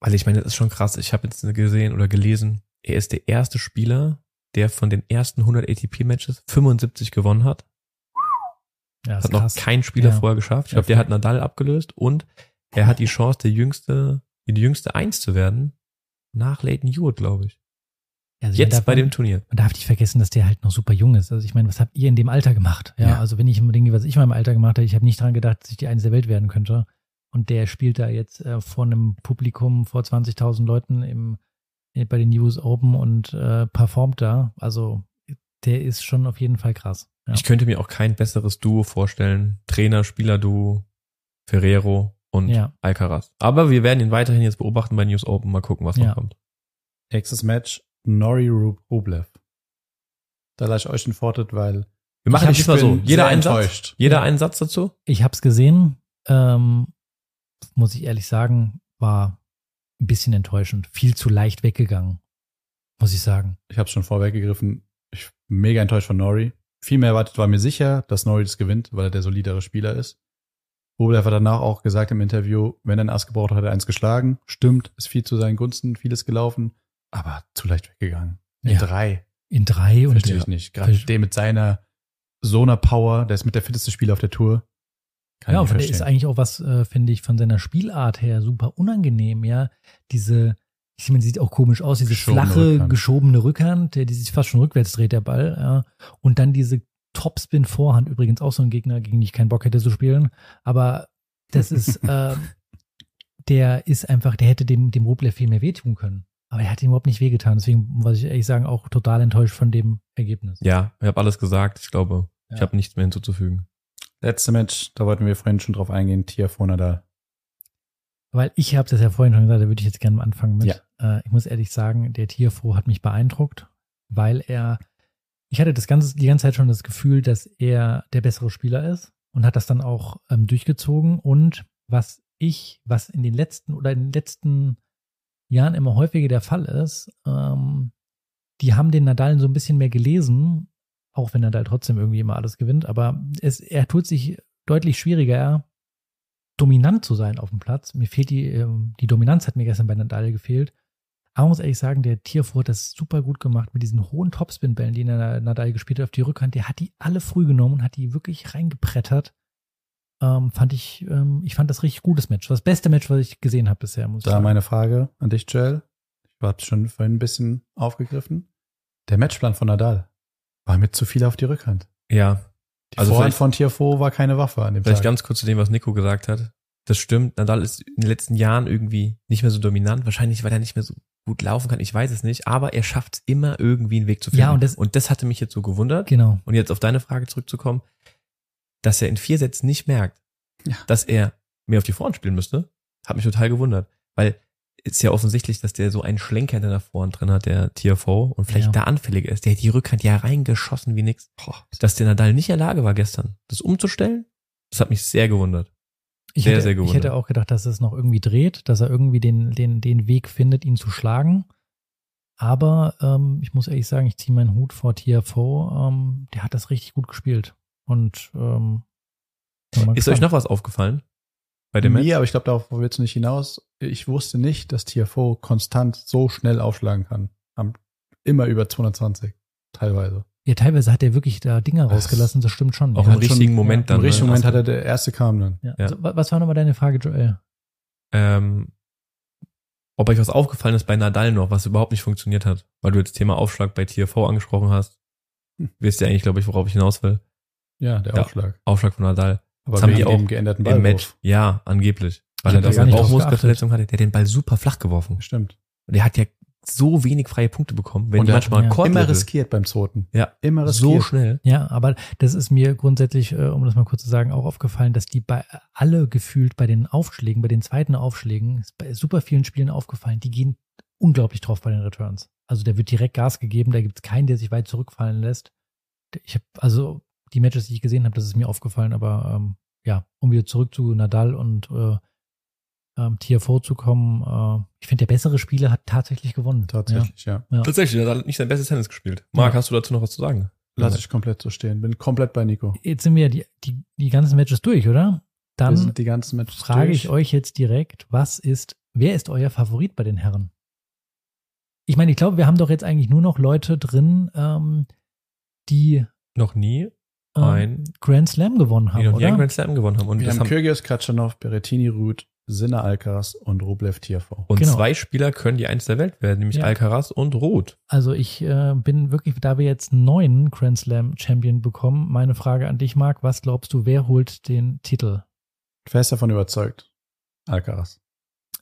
Weil ich meine, das ist schon krass. Ich habe jetzt gesehen oder gelesen, er ist der erste Spieler, der von den ersten 100 ATP-Matches 75 gewonnen hat. Ja, Das hat noch krass. kein Spieler Ja. vorher geschafft. Ich glaube, der hat Nadal abgelöst und er hat die Chance, der jüngste, die jüngste Eins zu werden, nach Leighton Hewitt, glaube ich. Also Jetzt darf, bei dem Turnier. man darf nicht vergessen, dass der halt noch super jung ist. Also ich meine, was habt ihr in dem Alter gemacht? Ja, Ja. also wenn ich immer denke, was ich in meinem Alter gemacht habe, ich habe nicht dran gedacht, dass ich die Eins der Welt werden könnte. Und der spielt da jetzt äh, vor einem Publikum vor 20.000 Leuten im, bei den US Open und äh, performt da. Also der ist schon auf jeden Fall krass. Ja. Ich könnte mir auch kein besseres Duo vorstellen. Trainer, Spieler-Duo, Ferrero und Ja. Alcaraz. Aber wir werden ihn weiterhin jetzt beobachten bei News Open. Mal gucken, was Ja. noch kommt. Nächstes Match, Nori Rub- Rublev. Da lasse ich euch den Vortritt, weil Wir machen ich diesmal so. Jeder einen Satz. enttäuscht. Jeder Ja. einen Satz dazu? Ich habe es gesehen, ähm, muss ich ehrlich sagen, war ein bisschen enttäuschend. Viel zu leicht weggegangen, muss ich sagen. Ich habe schon vorweggegriffen. Ich bin mega enttäuscht von Nori. Viel mehr erwartet war mir sicher, dass Nori das gewinnt, weil er der solidere Spieler ist. Rublev hat danach auch gesagt im Interview, wenn er ein Ass gebraucht hat, hat er eins geschlagen. Stimmt, ist viel zu seinen Gunsten, vieles gelaufen, aber zu leicht weggegangen. In Ja. drei. In drei und Verstehe ich nicht. Gerade der mit seiner so einer Power, der ist mit der fitteste Spieler auf der Tour. Kann ja, ich und nicht der ist verstehen. eigentlich auch was, äh, finde ich, von seiner Spielart her super unangenehm, ja. Diese, ich meine, sieht auch komisch aus, diese Geschobene flache, Rückhand. geschobene Rückhand, der, die sich fast schon rückwärts dreht, der Ball, ja. Und dann diese Topspin-Vorhand, übrigens auch so ein Gegner, gegen den ich keinen Bock hätte zu spielen. Aber das ist, äh, der ist einfach, der hätte dem, dem Rublev viel mehr wehtun können. Aber er hat ihm überhaupt nicht wehgetan. Deswegen muss ich ehrlich sagen, auch total enttäuscht von dem Ergebnis. Ja, ich habe alles gesagt. Ich glaube, ich Ja. habe nichts mehr hinzuzufügen. Letzte Match, da wollten wir vorhin schon drauf eingehen, Tiafo Nadal. Weil ich habe das ja vorhin schon gesagt, da würde ich jetzt gerne mal anfangen mit. Ja. Äh, ich muss ehrlich sagen, der Tierfroh hat mich beeindruckt, weil er, ich hatte das ganze, die ganze Zeit schon das Gefühl, dass er der bessere Spieler ist und hat das dann auch ähm, durchgezogen. Und was ich, was in den letzten oder in den letzten Jahren immer häufiger der Fall ist, ähm, die haben den Nadal so ein bisschen mehr gelesen, auch wenn Nadal trotzdem irgendwie immer alles gewinnt, aber es, er tut sich deutlich schwieriger, dominant zu sein auf dem Platz. Mir fehlt die, ähm, die Dominanz hat mir gestern bei Nadal gefehlt. Aber muss ehrlich sagen, der Tierfurt hat das super gut gemacht mit diesen hohen Topspin-Bällen, die Na- Nadal gespielt hat auf die Rückhand. Der hat die alle früh genommen und hat die wirklich reingebrettert. Ähm, fand ich, ähm, ich fand das richtig gutes Match. Das beste Match, was ich gesehen habe bisher, muss ich Da sagen. meine Frage an dich, Joel. Ich habe schon vorhin ein bisschen aufgegriffen. Der Matchplan von Nadal war mit zu viel auf die Rückhand. Ja, Die Also Vorhand von Tiafo war keine Waffe an dem vielleicht Tag. ganz kurz zu dem, was Nico gesagt hat. Das stimmt. Nadal ist in den letzten Jahren irgendwie nicht mehr so dominant. Wahrscheinlich, weil er nicht mehr so gut laufen kann. Ich weiß es nicht. Aber er schafft es immer irgendwie einen Weg zu finden. Ja, und das- und das hatte mich jetzt so gewundert. Genau. Und jetzt auf deine Frage zurückzukommen, dass er in vier Sätzen nicht merkt, Ja. dass er mehr auf die Vorhand spielen müsste, hat mich total gewundert. Weil ist ja offensichtlich, dass der so einen Schlenker der Vorhand drin hat, der TFO, und vielleicht Ja. da anfälliger ist. Der hat die Rückhand ja reingeschossen wie nix. Boah, dass der Nadal nicht in der Lage war gestern, das umzustellen, das hat mich sehr gewundert. Ich Sehr, hätte, sehr ich gewundert. hätte auch gedacht, dass es noch irgendwie dreht, dass er irgendwie den, den, den Weg findet, ihn zu schlagen. Aber ähm, ich muss ehrlich sagen, ich ziehe meinen Hut vor TFO. Ähm, der hat das richtig gut gespielt. Und ähm, Ist euch noch was aufgefallen bei dem Match? Mir, aber ich glaube, darauf willst du nicht hinaus. Ich wusste nicht, dass Tiafo konstant so schnell aufschlagen kann. Am, immer über 220. Teilweise. Ja, teilweise hat er wirklich da Dinger Das- rausgelassen, das stimmt schon. Auch ja. im richtigen Moment Im dann. richtigen ne? Moment hat er der erste kam dann. Ja. Ja. Also, wa- was war nochmal deine Frage, Joel? ähm, ob euch was aufgefallen ist bei Nadal noch, was überhaupt nicht funktioniert hat, weil du jetzt Thema Aufschlag bei TFO angesprochen hast. Hm. Wisst ihr eigentlich, glaube ich, worauf ich hinaus will? Ja, der. Aufschlag. Aufschlag von Nadal. Aber Das haben die auch geänderten Im Match. Ballwurf. Ja, angeblich. Weil er das drauf Bauchmuskelverletzung hatte. Der hat den Ball super flach geworfen. Stimmt. Und der hat ja so wenig freie Punkte bekommen, wenn Und er manchmal ja. Immer riskiert beim zweiten. Ja, Immer so riskiert. schnell. Ja, aber das ist mir grundsätzlich, äh, um das mal kurz zu sagen, auch aufgefallen, dass die bei alle gefühlt bei den Aufschlägen, bei den zweiten Aufschlägen, ist bei super vielen Spielen aufgefallen, die gehen unglaublich drauf bei den Returns. Also da wird direkt Gas gegeben, da gibt es keinen, der sich weit zurückfallen lässt. Ich habe also die Matches, die ich gesehen habe, das ist mir aufgefallen, aber ähm, ja, um wieder zurück zu Nadal und äh, ähm, TFO zu kommen, äh, ich finde, der bessere Spieler hat tatsächlich gewonnen. Tatsächlich, ja. Ja. Tatsächlich, er hat nicht sein bestes Tennis gespielt. Marc, Ja. hast du dazu noch was zu sagen? Lass ich komplett so stehen. Bin komplett bei Nico. Jetzt sind wir ja die, die, die ganzen Matches durch, oder? Dann Wir sind die ganzen Matches frage durch. ich euch jetzt direkt, was ist, wer ist euer Favorit bei den Herren? Ich meine, ich glaube, wir haben doch jetzt eigentlich nur noch Leute drin, ähm, die Noch nie ähm, ein, Grand Slam gewonnen die haben, noch nie einen oder? Grand Slam gewonnen haben. Und, Wir das haben Kyrgios, Katschanov, Berettini, Ruth, Sinner Alcaraz und Rublev Tiafo. und genau. zwei Spieler können die Eins der Welt werden, nämlich Ja. Alcaraz und Roth. Also ich äh, bin wirklich, da wir jetzt einen neuen Grand Slam Champion bekommen, meine Frage an dich, Marc, was glaubst du, wer holt den Titel? Fest davon überzeugt. Alcaraz.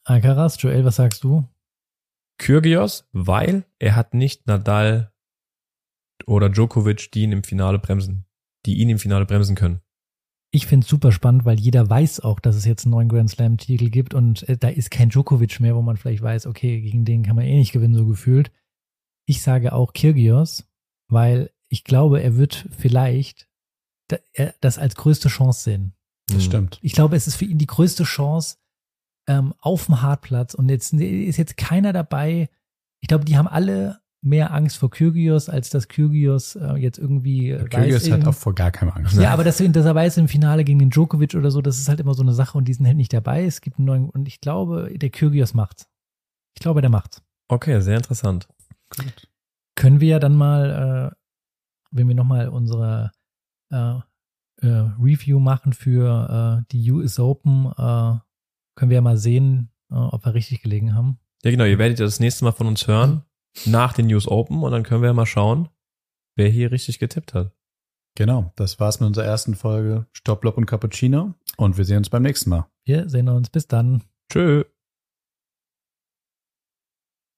Alcaraz, Joel, was sagst du? Kyrgios, weil er hat nicht Nadal oder Djokovic, die ihn im Finale bremsen, die ihn im Finale bremsen können. Ich finde es super spannend, weil jeder weiß auch, dass es jetzt einen neuen Grand Slam-Titel gibt und äh, da ist kein Djokovic mehr, wo man vielleicht weiß, okay, gegen den kann man eh nicht gewinnen, so gefühlt. Ich sage auch Kyrgios, weil ich glaube, er wird vielleicht da, er, das als größte Chance sehen. Das Hm. stimmt. Ich glaube, es ist für ihn die größte Chance ähm, auf dem Hartplatz und jetzt ist jetzt keiner dabei. Ich glaube, die haben alle mehr Angst vor Kyrgios, als dass Kyrgios äh, jetzt irgendwie äh, Kyrgios weiß, hat auch vor gar keine Angst. ja, aber dass, dass er weiß im Finale gegen den Djokovic oder so, das ist halt immer so eine Sache und die sind halt nicht dabei. Es gibt einen neuen, und ich glaube, der Kyrgios macht's. Ich glaube, der macht's. Okay, sehr interessant. Gut. Können wir ja dann mal, äh, wenn wir nochmal unsere äh, äh, Review machen für äh, die US Open, äh, können wir ja mal sehen, äh, ob wir richtig gelegen haben. Ja, genau, ihr werdet ja das nächste Mal von uns hören, nach den News Open, und dann können wir ja mal schauen, wer hier richtig getippt hat. Genau, das war's mit unserer ersten Folge Stopp, Blob und Cappuccino und wir sehen uns beim nächsten Mal. Wir sehen uns. Bis dann. Tschö.